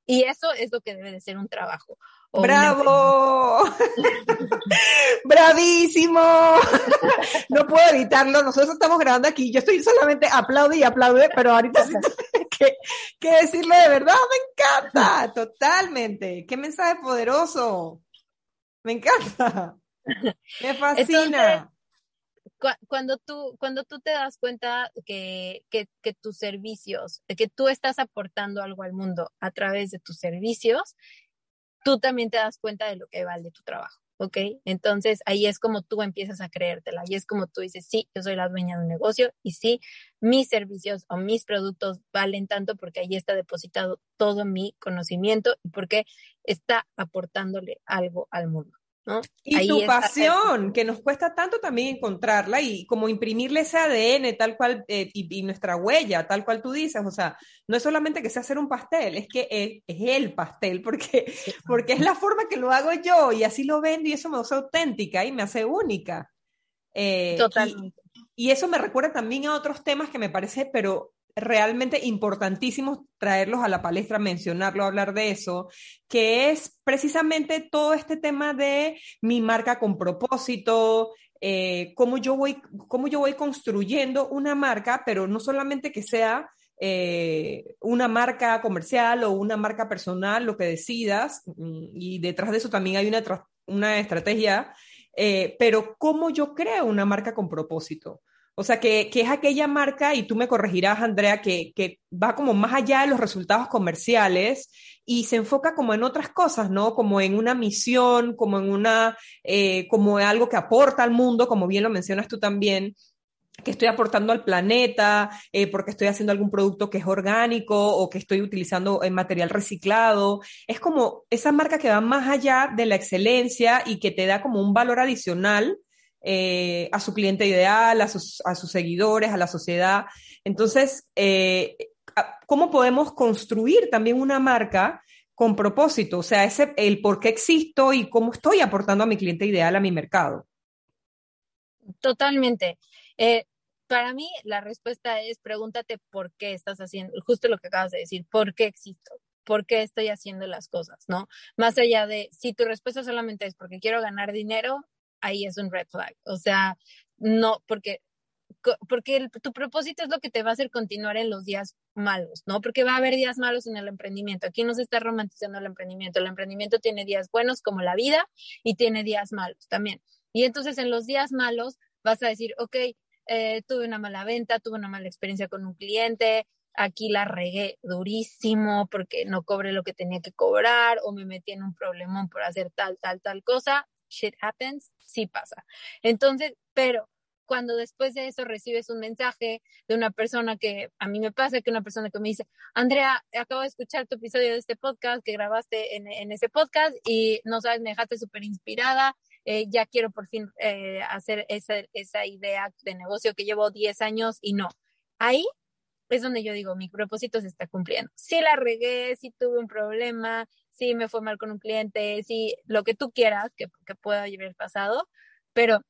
Y eso es lo que debe de ser un trabajo.
¡Bravo! ¡Bravísimo! no puedo evitarlo. Nosotros estamos grabando aquí. Yo estoy solamente aplaude y aplaude, pero ahorita sí que, que decirle de verdad. Me encanta. Totalmente. ¡Qué mensaje poderoso! Me encanta. Me fascina
cuando tú, cuando tú te das cuenta que, que, que, tus servicios, que tú estás aportando algo al mundo a través de tus servicios, tú también te das cuenta de lo que vale tu trabajo, ¿ok? Entonces ahí es como tú empiezas a creértela, ahí es como tú dices, sí, yo soy la dueña de un negocio y sí, mis servicios o mis productos valen tanto porque ahí está depositado todo mi conocimiento y porque está aportándole algo al mundo.
Y tu pasión, que nos cuesta tanto también encontrarla y como imprimirle ese ADN tal cual eh, y, nuestra huella, tal cual tú dices, o sea, no es solamente que sea hacer un pastel, es que es, el pastel, porque, porque es la forma que lo hago yo y así lo vendo y eso me hace auténtica y me hace única.
Eh, Totalmente.
Y, y, eso me recuerda también a otros temas que me parece, pero realmente importantísimo traerlos a la palestra, mencionarlo, hablar de eso, que es precisamente todo este tema de mi marca con propósito, eh, cómo, yo voy, cómo yo voy construyendo una marca, pero no solamente que sea eh, una marca comercial o una marca personal, lo que decidas, mm, y detrás de eso también hay una, una estrategia, eh, pero cómo yo creo una marca con propósito. O sea, que, es aquella marca, y tú me corregirás, Andrea, que, va como más allá de los resultados comerciales y se enfoca como en otras cosas, ¿no? Como en una misión, como en una, eh, como algo que aporta al mundo, como bien lo mencionas tú también que estoy aportando al planeta, eh, porque estoy haciendo algún producto que es orgánico o que estoy utilizando eh, material reciclado. Es como esa marca que va más allá de la excelencia y que te da como un valor adicional eh, a su cliente ideal, a sus, a sus, seguidores, a la sociedad. Entonces, eh, ¿cómo podemos construir también una marca con propósito? O sea, ese, el por qué existo y cómo estoy aportando a mi cliente ideal, a mi mercado.
Totalmente. Eh, para mí, la respuesta es pregúntate por qué estás haciendo, justo lo que acabas de decir, ¿por qué existo? ¿Por qué estoy haciendo las cosas? ¿No? Más allá de, si tu respuesta solamente es porque quiero ganar dinero, ahí es un red flag. O sea, no, porque porque tu propósito es lo que te va a hacer continuar en los días malos, ¿no? Porque va a haber días malos en el emprendimiento. Aquí no se está romantizando el emprendimiento. El emprendimiento tiene días buenos como la vida y tiene días malos también. Y entonces en los días malos vas a decir, ok, eh, tuve una mala venta, tuve una mala experiencia con un cliente, aquí la regué durísimo porque no cobré lo que tenía que cobrar o me metí en un problemón por hacer tal, tal, tal cosa shit happens, sí pasa. Entonces, pero cuando después de eso recibes un mensaje de una persona que a mí me pasa, que una persona que me dice, Andrea, acabo de escuchar tu episodio de este podcast que grabaste en, ese podcast y no sabes, me dejaste súper inspirada, eh, ya quiero por fin eh, hacer esa, esa idea de negocio que llevo 10 años y no. Ahí es donde yo digo, mi propósito se está cumpliendo. Si la regué, si tuve un problema, si me fue mal con un cliente, si lo que tú quieras que, que pueda haber pasado, pero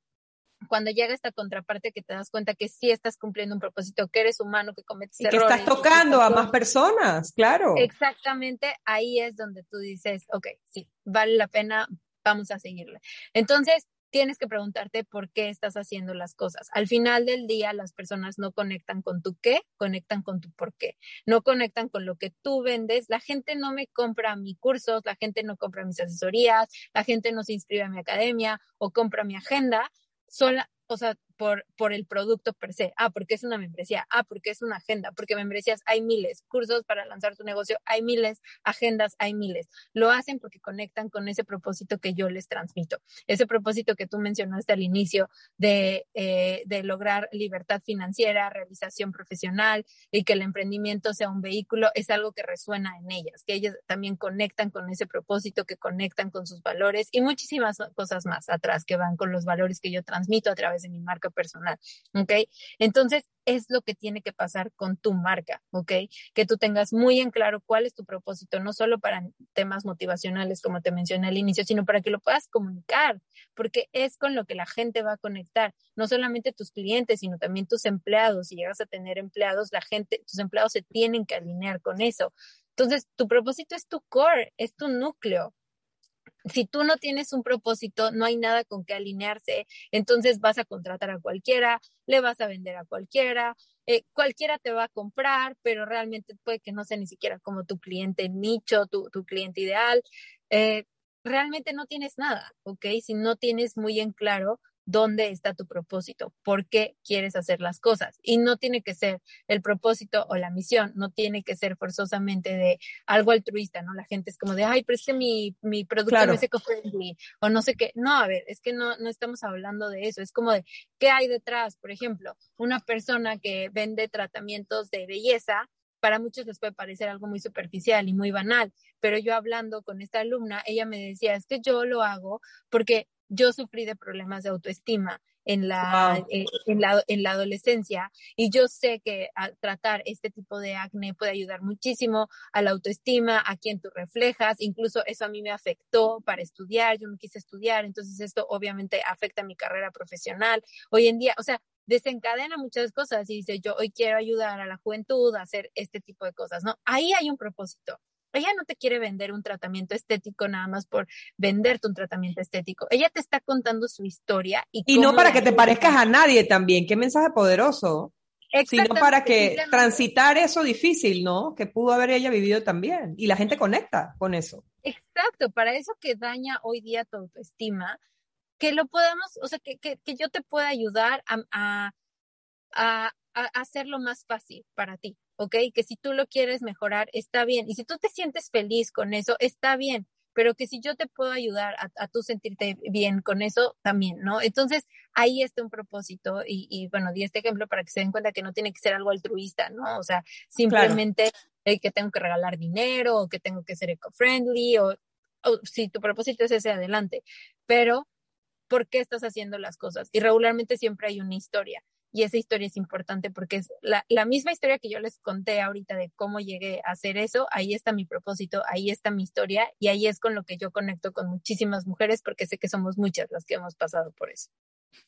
cuando llega esta contraparte que te das cuenta que sí estás cumpliendo un propósito, que eres humano, que cometes y
que estás tocando a más personas, claro.
Exactamente, ahí es donde tú dices, ok, sí, vale la pena, vamos a seguirle. Entonces, tienes que preguntarte por qué estás haciendo las cosas. Al final del día, las personas no conectan con tu qué, conectan con tu por qué. No conectan con lo que tú vendes. La gente no me compra mis cursos, la gente no compra mis asesorías, la gente no se inscribe a mi academia o compra mi agenda. Sola, o sea, por, por el producto per se. Ah, porque es una membresía. Ah, porque es una agenda. Porque membresías hay miles. Cursos para lanzar tu negocio hay miles. Agendas hay miles. Lo hacen porque conectan con ese propósito que yo les transmito. Ese propósito que tú mencionaste al inicio de, eh, de lograr libertad financiera, realización profesional y que el emprendimiento sea un vehículo es algo que resuena en ellas, que ellas también conectan con ese propósito, que conectan con sus valores y muchísimas cosas más atrás que van con los valores que yo transmito a través de mi marca personal, ¿ok? Entonces, es lo que tiene que pasar con tu marca, ¿ok? Que tú tengas muy en claro cuál es tu propósito, no solo para temas motivacionales, como te mencioné al inicio, sino para que lo puedas comunicar, porque es con lo que la gente va a conectar, no solamente tus clientes, sino también tus empleados. Si llegas a tener empleados, la gente, tus empleados se tienen que alinear con eso. Entonces, tu propósito es tu core, es tu núcleo, si tú no tienes un propósito, no hay nada con que alinearse, entonces vas a contratar a cualquiera, le vas a vender a cualquiera, eh, cualquiera te va a comprar, pero realmente puede que no sea ni siquiera como tu cliente nicho, tu, tu cliente ideal. Eh, realmente no tienes nada, ¿ok? Si no tienes muy en claro dónde está tu propósito, por qué quieres hacer las cosas. Y no tiene que ser el propósito o la misión, no tiene que ser forzosamente de algo altruista, ¿no? La gente es como de, ay, pero es que mi, mi producto no es eco-friendly o no sé qué. No, a ver, es que no, no estamos hablando de eso, es como de, ¿qué hay detrás? Por ejemplo, una persona que vende tratamientos de belleza, para muchos les puede parecer algo muy superficial y muy banal, pero yo hablando con esta alumna, ella me decía, es que yo lo hago porque yo sufrí de problemas de autoestima en la, eh, en, la, en la adolescencia y yo sé que tratar este tipo de acné puede ayudar muchísimo a la autoestima, a quien tú reflejas, incluso eso a mí me afectó para estudiar, yo no quise estudiar, entonces esto obviamente afecta mi carrera profesional. Hoy en día, o sea, desencadena muchas cosas y dice, yo hoy quiero ayudar a la juventud a hacer este tipo de cosas, ¿no? Ahí hay un propósito. Ella no te quiere vender un tratamiento estético nada más por venderte un tratamiento estético. Ella te está contando su historia. Y,
y no para que te parezcas a nadie también. Qué mensaje poderoso. Sino para que transitar eso difícil, ¿no? Que pudo haber ella vivido también. Y la gente conecta con eso.
Exacto, para eso que daña hoy día tu autoestima, que lo podamos, o sea, que, que, que yo te pueda ayudar a, a, a, a hacerlo más fácil para ti. ¿Ok? Que si tú lo quieres mejorar, está bien. Y si tú te sientes feliz con eso, está bien. Pero que si yo te puedo ayudar a, a tú sentirte bien con eso, también, ¿no? Entonces, ahí está un propósito y, y, bueno, di este ejemplo para que se den cuenta que no tiene que ser algo altruista, ¿no? O sea, simplemente que tengo que regalar dinero o que tengo que ser eco-friendly o, o si tu propósito es ese, adelante. Pero, ¿por qué estás haciendo las cosas? Y regularmente siempre hay una historia y esa historia es importante porque es la, misma historia que yo les conté ahorita de cómo llegué a hacer eso, ahí está mi propósito, ahí está mi historia y ahí es con lo que yo conecto con muchísimas mujeres porque sé que somos muchas las que hemos pasado por eso.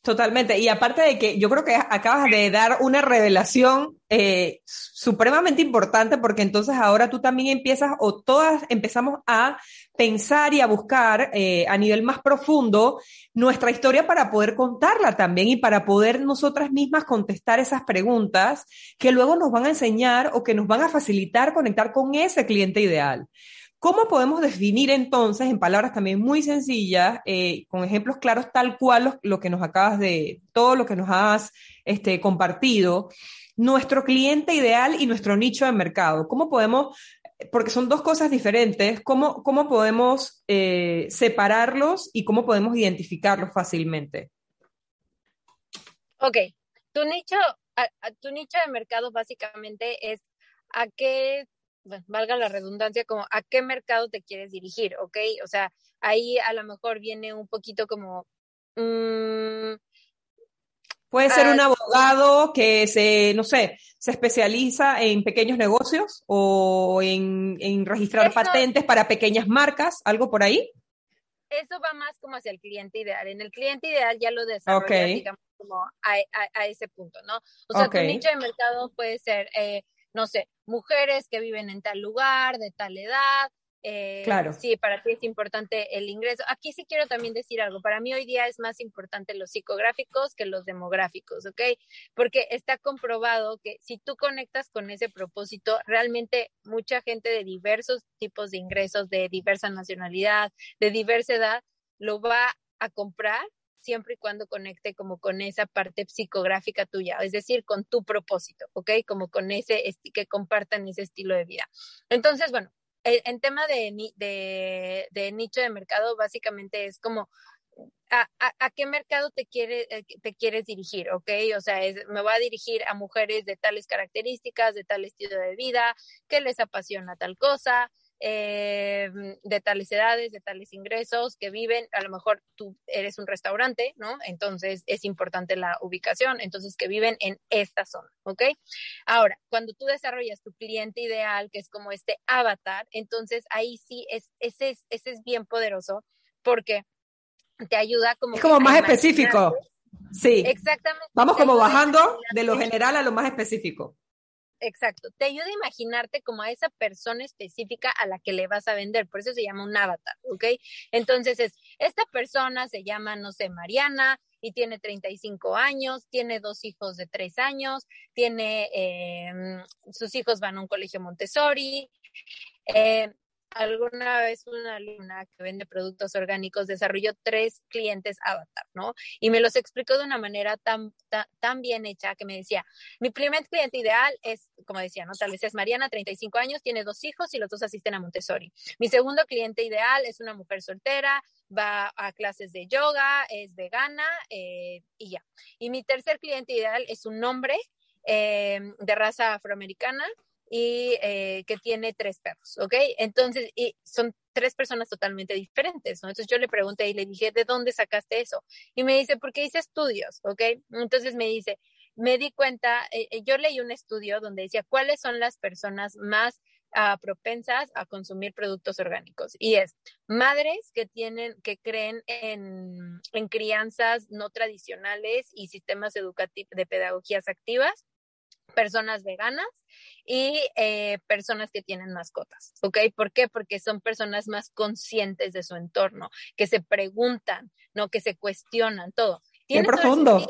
Totalmente. Y aparte de que yo creo que acabas de dar una revelación eh, supremamente importante porque entonces ahora tú también empiezas o todas empezamos a pensar y a buscar eh, a nivel más profundo nuestra historia para poder contarla también y para poder nosotras mismas contestar esas preguntas que luego nos van a enseñar o que nos van a facilitar conectar con ese cliente ideal. ¿Cómo podemos definir entonces, en palabras también muy sencillas, eh, con ejemplos claros, tal cual lo, que nos acabas de, todo lo que nos has este, compartido, nuestro cliente ideal y nuestro nicho de mercado? ¿Cómo podemos, porque son dos cosas diferentes, cómo, cómo podemos eh, separarlos y cómo podemos identificarlos fácilmente?
Ok, tu nicho, tu nicho de mercado básicamente es a qué valga la redundancia, como a qué mercado te quieres dirigir, ¿ok? O sea, ahí a lo mejor viene un poquito como... Mmm,
Puede ser un abogado que se, no sé, se especializa en pequeños negocios o en, en registrar patentes para pequeñas marcas, algo por ahí.
Eso va más como hacia el cliente ideal. En el cliente ideal ya lo desarrollas, digamos, como a, a, ese punto, ¿no? O sea, tu nicho de mercado puede ser eh, no sé, mujeres que viven en tal lugar, de tal edad, eh, claro. Sí, para ti es importante el ingreso. Aquí sí quiero también decir algo. Para mí hoy día es más importante los psicográficos que los demográficos, ¿ok? Porque está comprobado que si tú conectas con ese propósito, realmente mucha gente de diversos tipos de ingresos, de diversa nacionalidad, de diversa edad, lo va a comprar siempre y cuando conecte como con esa parte psicográfica tuya, es decir, con tu propósito, ¿ok? Como con ese, que compartan ese estilo de vida. Entonces, bueno, en tema de, nicho de mercado, básicamente es como a, qué mercado te, quiere, eh, te quieres dirigir, ¿ok? O sea, me voy a dirigir a mujeres de tales características, de tal estilo de vida, que les apasiona tal cosa, eh, de tales edades, de tales ingresos, que viven, a lo mejor tú eres un restaurante, ¿no? Entonces es importante la ubicación, entonces que viven en esta zona, ¿ok? Ahora, cuando tú desarrollas tu cliente ideal, que es como este avatar, entonces ahí sí es, ese, es, ese es bien poderoso porque te ayuda como...
Es como más específico. Sí.
Exactamente.
Vamos como bajando de lo general a lo más específico.
Exacto, te ayuda a imaginarte como a esa persona específica a la que le vas a vender, por eso se llama un avatar, ¿ok? Entonces es, esta persona se llama, no sé, Mariana y tiene 35 años, tiene dos hijos de tres años, tiene, eh, sus hijos van a un colegio Montessori, eh, alguna vez una alumna que vende productos orgánicos desarrolló tres clientes avatar, ¿no? Y me los explicó de una manera tan, tan, bien hecha que me decía, mi primer cliente ideal es, como decía, ¿no? Tal vez es Mariana, 35 años, tiene dos hijos y los dos asisten a Montessori. Mi segundo cliente ideal es una mujer soltera, va a clases de yoga, es vegana eh, y ya. Y mi tercer cliente ideal es un hombre eh, de raza afroamericana y eh, que tiene tres perros, ¿ok? Entonces, y son tres personas totalmente diferentes, ¿no? Entonces yo le pregunté y le dije, ¿de dónde sacaste eso? Y me dice, porque hice estudios, ¿ok? Entonces me dice, me di cuenta, eh, eh, yo leí un estudio donde decía cuáles son las personas más uh, propensas a consumir productos orgánicos. Y es madres que tienen, que creen en, en crianzas no tradicionales y sistemas educativos de pedagogías activas personas veganas y eh, personas que tienen mascotas, ¿ok? ¿Por qué? Porque son personas más conscientes de su entorno, que se preguntan, ¿no? Que se cuestionan todo.
Tiene profundo.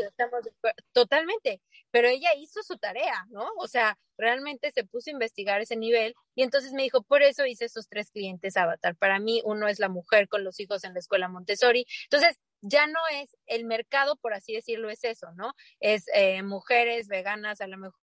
totalmente, pero ella hizo su tarea, ¿no? O sea, realmente se puso a investigar ese nivel y entonces me dijo, por eso hice esos tres clientes avatar. Para mí, uno es la mujer con los hijos en la escuela Montessori. Entonces, ya no es el mercado, por así decirlo, es eso, ¿no? Es eh, mujeres veganas, a lo mejor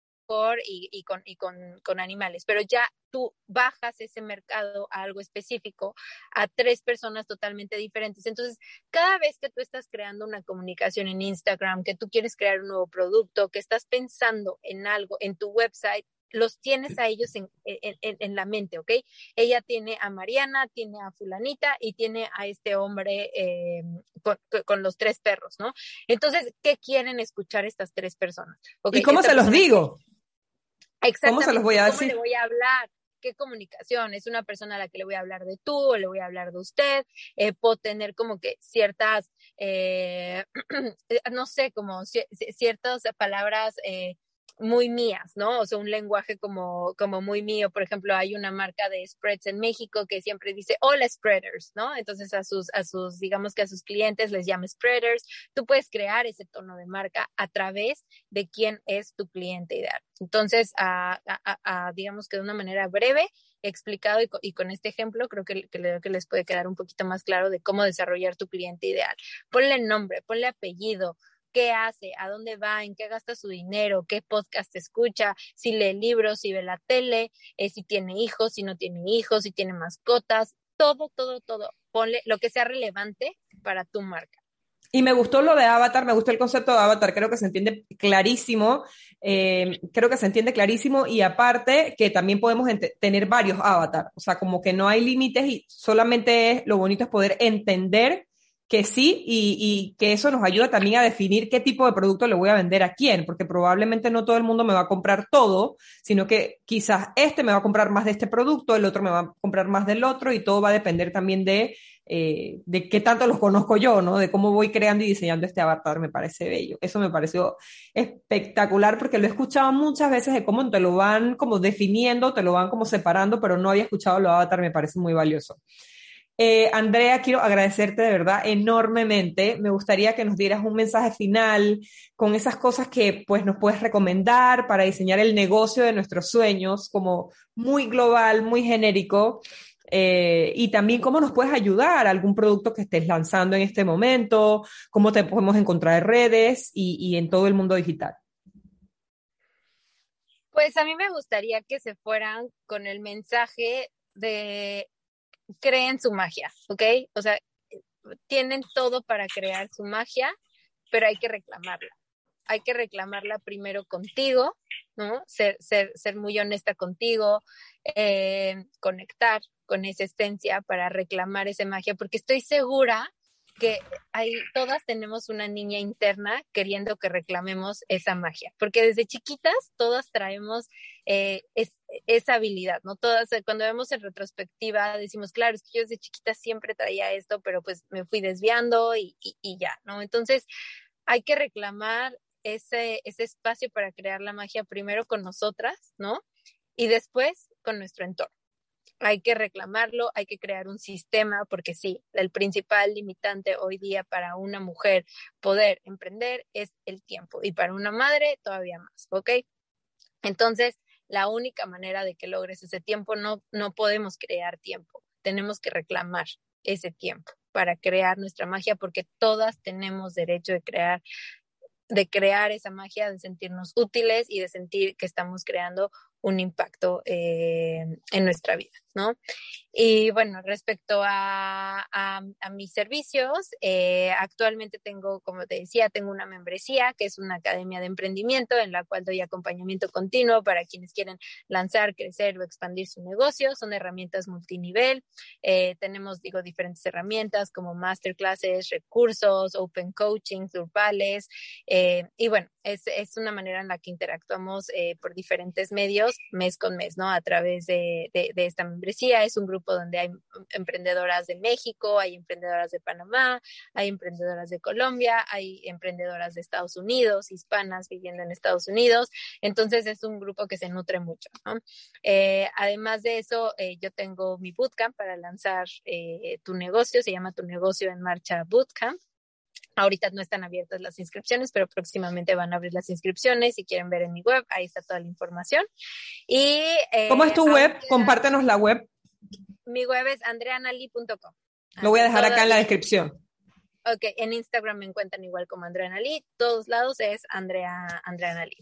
y, con, y con, con, animales, pero ya tú bajas ese mercado a algo específico, a tres personas totalmente diferentes. Entonces, cada vez que tú estás creando una comunicación en Instagram, que tú quieres crear un nuevo producto, que estás pensando en algo en tu website, los tienes a ellos en, en, en, la mente, ¿ok? Ella tiene a Mariana, tiene a fulanita y tiene a este hombre eh, con, con, los tres perros, ¿no? Entonces, ¿qué quieren escuchar estas tres personas?
¿Y cómo se los digo?
Exactamente. ¿Cómo se los voy a decir? ¿Cómo le voy a hablar? ¿Qué comunicación? ¿Es una persona a la que le voy a hablar de tú o le voy a hablar de usted? Eh, puedo tener como que ciertas, eh, no sé, como ciertas palabras eh, muy mías, ¿no? O sea, un lenguaje como, como muy mío. Por ejemplo, hay una marca de spreads en México que siempre dice, hola spreaders, ¿no? Entonces a sus, a sus, digamos que a sus clientes les llama spreaders. Tú puedes crear ese tono de marca a través de quién es tu cliente ideal. Entonces, a, a, digamos que de una manera breve, explicado y con, este ejemplo creo que, que, que, les puede quedar un poquito más claro de cómo desarrollar tu cliente ideal. Ponle nombre, ponle apellido, qué hace, a dónde va, en qué gasta su dinero, qué podcast escucha, si lee libros, si ve la tele, eh, si tiene hijos, si no tiene hijos, si tiene mascotas, todo, todo, todo. Ponle lo que sea relevante para tu marca.
Y me gustó lo de Avatar, me gustó el concepto de Avatar, creo que se entiende clarísimo, eh, creo que se entiende clarísimo y aparte que también podemos tener varios Avatar, o sea, como que no hay límites y solamente lo bonito es poder entender que sí y, y, que eso nos ayuda también a definir qué tipo de producto le voy a vender a quién, porque probablemente no todo el mundo me va a comprar todo, sino que quizás este me va a comprar más de este producto, el otro me va a comprar más del otro y todo va a depender también de eh, de qué tanto los conozco yo, ¿no? De cómo voy creando y diseñando este avatar, me parece bello. Eso me pareció espectacular porque lo he escuchado muchas veces de cómo te lo van como definiendo, te lo van como separando, pero no había escuchado lo avatar, me parece muy valioso. Eh, Andrea, quiero agradecerte de verdad enormemente. Me gustaría que nos dieras un mensaje final con esas cosas que pues nos puedes recomendar para diseñar el negocio de nuestros sueños, como muy global, muy genérico. Eh, y también cómo nos puedes ayudar, algún producto que estés lanzando en este momento, cómo te podemos encontrar en redes y, y en todo el mundo digital.
Pues a mí me gustaría que se fueran con el mensaje de creen su magia, ¿ok? O sea, tienen todo para crear su magia, pero hay que reclamarla. Hay que reclamarla primero contigo, ¿no? Ser, ser, ser muy honesta contigo, eh, conectar con esa esencia para reclamar esa magia, porque estoy segura que hay, todas tenemos una niña interna queriendo que reclamemos esa magia, porque desde chiquitas todas traemos eh, esa habilidad, ¿no? Todas, cuando vemos en retrospectiva, decimos, claro, es que yo desde chiquita siempre traía esto, pero pues me fui desviando y, y ya, ¿no? Entonces, hay que reclamar ese, ese espacio para crear la magia primero con nosotras, ¿no? Y después con nuestro entorno hay que reclamarlo, hay que crear un sistema, porque sí, el principal limitante hoy día para una mujer poder emprender es el tiempo y para una madre todavía más, ¿ok? Entonces, la única manera de que logres ese tiempo, no, no podemos crear tiempo, tenemos que reclamar ese tiempo para crear nuestra magia, porque todas tenemos derecho de crear de crear esa magia, de sentirnos útiles y de sentir que estamos creando un impacto eh, en nuestra vida, ¿no? Y bueno, respecto a, a, mis servicios, eh, actualmente tengo, como te decía, tengo una membresía que es una academia de emprendimiento en la cual doy acompañamiento continuo para quienes quieren lanzar, crecer o expandir su negocio. Son herramientas multinivel. Eh, tenemos, digo, diferentes herramientas como masterclasses, recursos, open coaching, grupales. y bueno, es, es, una manera en la que interactuamos por diferentes medios mes con mes, ¿no? A través de, de, de esta membresía. Es un grupo donde hay emprendedoras de México, hay emprendedoras de Panamá, hay emprendedoras de Colombia, hay emprendedoras de Estados Unidos, hispanas viviendo en Estados Unidos. Entonces es un grupo que se nutre mucho. Eh, además de eso, eh, yo tengo mi bootcamp para lanzar eh, tu negocio, se llama Tu negocio en marcha bootcamp. Ahorita no están abiertas las inscripciones, pero próximamente van a abrir las inscripciones. Si quieren ver en mi web, ahí está toda la información. Y,
¿Cómo es tu web? Compártenos la web.
Mi web es andreanali.com.
Lo voy a dejar acá en la descripción.
Ok, en Instagram me encuentran igual como Andrea Nali, todos lados es Andrea, Andrea Nali.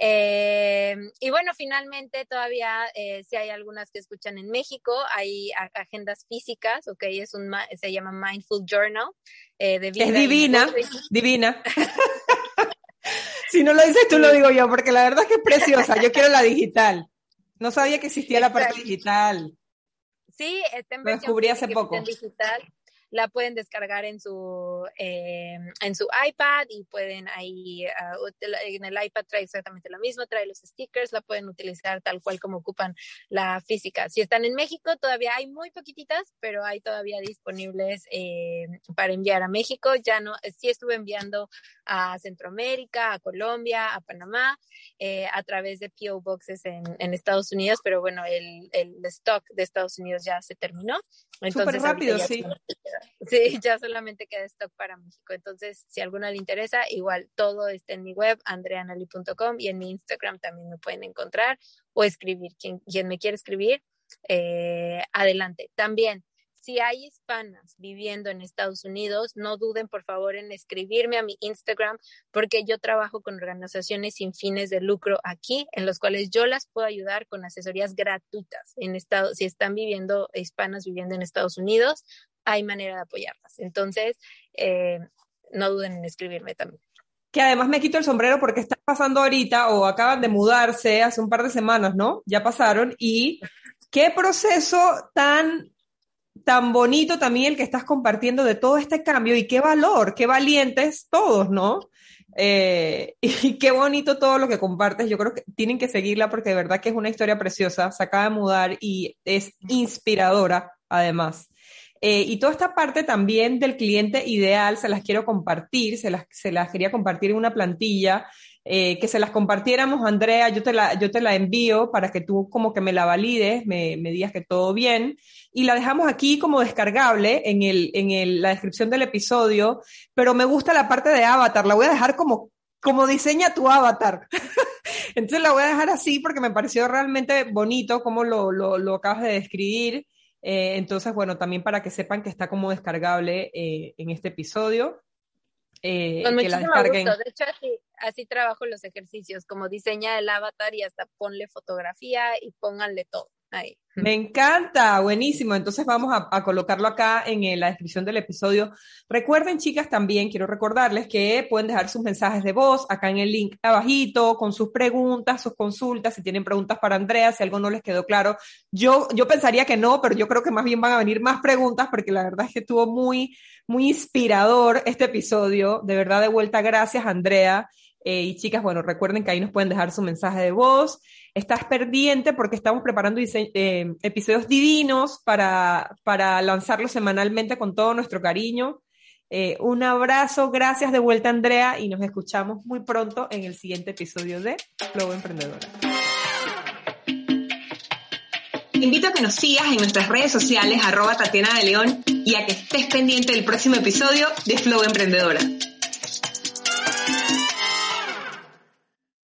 Eh, y bueno, finalmente todavía, eh, si hay algunas que escuchan en México, hay agendas físicas, ok, es un, se llama Mindful Journal.
Eh, de es divina, divina. si no lo dices tú, lo digo yo, porque la verdad es que es preciosa, yo quiero la digital. No sabía que existía la parte digital.
Sí, está
en Lo descubrí hace poco.
Digital la pueden descargar en su, eh, en su iPad y pueden ahí, ah, en el iPad trae exactamente lo mismo, trae los stickers, la pueden utilizar tal cual como ocupan la física. Si están en México, todavía hay muy poquititas, pero hay todavía disponibles eh, para enviar a México. Ya no, sí estuve enviando a Centroamérica, a Colombia, a Panamá, eh, a través de PO Boxes en, en, Estados Unidos, pero bueno, el, el stock de Estados Unidos ya se terminó.
Entonces, Súper rápido, sí.
Sí, ya solamente queda stock para México. Entonces, si a alguna le interesa, igual todo está en mi web, andreanali.com y en mi Instagram también me pueden encontrar o escribir. Quien, quien me quiere escribir, eh, adelante. También, si hay hispanas viviendo en Estados Unidos, no duden por favor en escribirme a mi Instagram porque yo trabajo con organizaciones sin fines de lucro aquí, en los cuales yo las puedo ayudar con asesorías gratuitas en estado, si están viviendo hispanas viviendo en Estados Unidos, hay manera de apoyarlas. Entonces, eh, no duden en escribirme también.
Que además me quito el sombrero porque está pasando ahorita o acaban de mudarse hace un par de semanas, ¿no? Ya pasaron y qué proceso tan tan bonito también el que estás compartiendo de todo este cambio y qué valor, qué valientes todos, ¿no? Eh, y qué bonito todo lo que compartes. Yo creo que tienen que seguirla porque de verdad que es una historia preciosa. Se acaba de mudar y es inspiradora, además. Eh, y toda esta parte también del cliente ideal se las quiero compartir, se las, se las quería compartir en una plantilla, eh, que se las compartiéramos, Andrea, yo te, la, yo te la envío para que tú como que me la valides, me, me digas que todo bien, y la dejamos aquí como descargable en, el, en el, la descripción del episodio, pero me gusta la parte de avatar, la voy a dejar como, como diseña tu avatar. Entonces la voy a dejar así porque me pareció realmente bonito como lo, lo, lo acabas de describir. Eh, entonces, bueno, también para que sepan que está como descargable eh, en este episodio.
Eh, Con que. Gusto. De hecho, así, así trabajo los ejercicios, como diseña el avatar y hasta ponle fotografía y pónganle todo.
Me encanta, buenísimo. Entonces vamos a, colocarlo acá en, la descripción del episodio. Recuerden, chicas, también quiero recordarles que pueden dejar sus mensajes de voz acá en el link abajito con sus preguntas, sus consultas, si tienen preguntas para Andrea, si algo no les quedó claro. Yo, yo pensaría que no, pero yo creo que más bien van a venir más preguntas porque la verdad es que estuvo muy, muy inspirador este episodio. De verdad, de vuelta, gracias, Andrea. Eh, y chicas, bueno, recuerden que ahí nos pueden dejar su mensaje de voz. Estás pendiente porque estamos preparando eh, episodios divinos para, para lanzarlos semanalmente con todo nuestro cariño. Eh, un abrazo, gracias de vuelta Andrea y nos escuchamos muy pronto en el siguiente episodio de Flow Emprendedora. Invito a que nos sigas en nuestras redes sociales arroba Tatiana de León y a que estés pendiente del próximo episodio de Flow Emprendedora.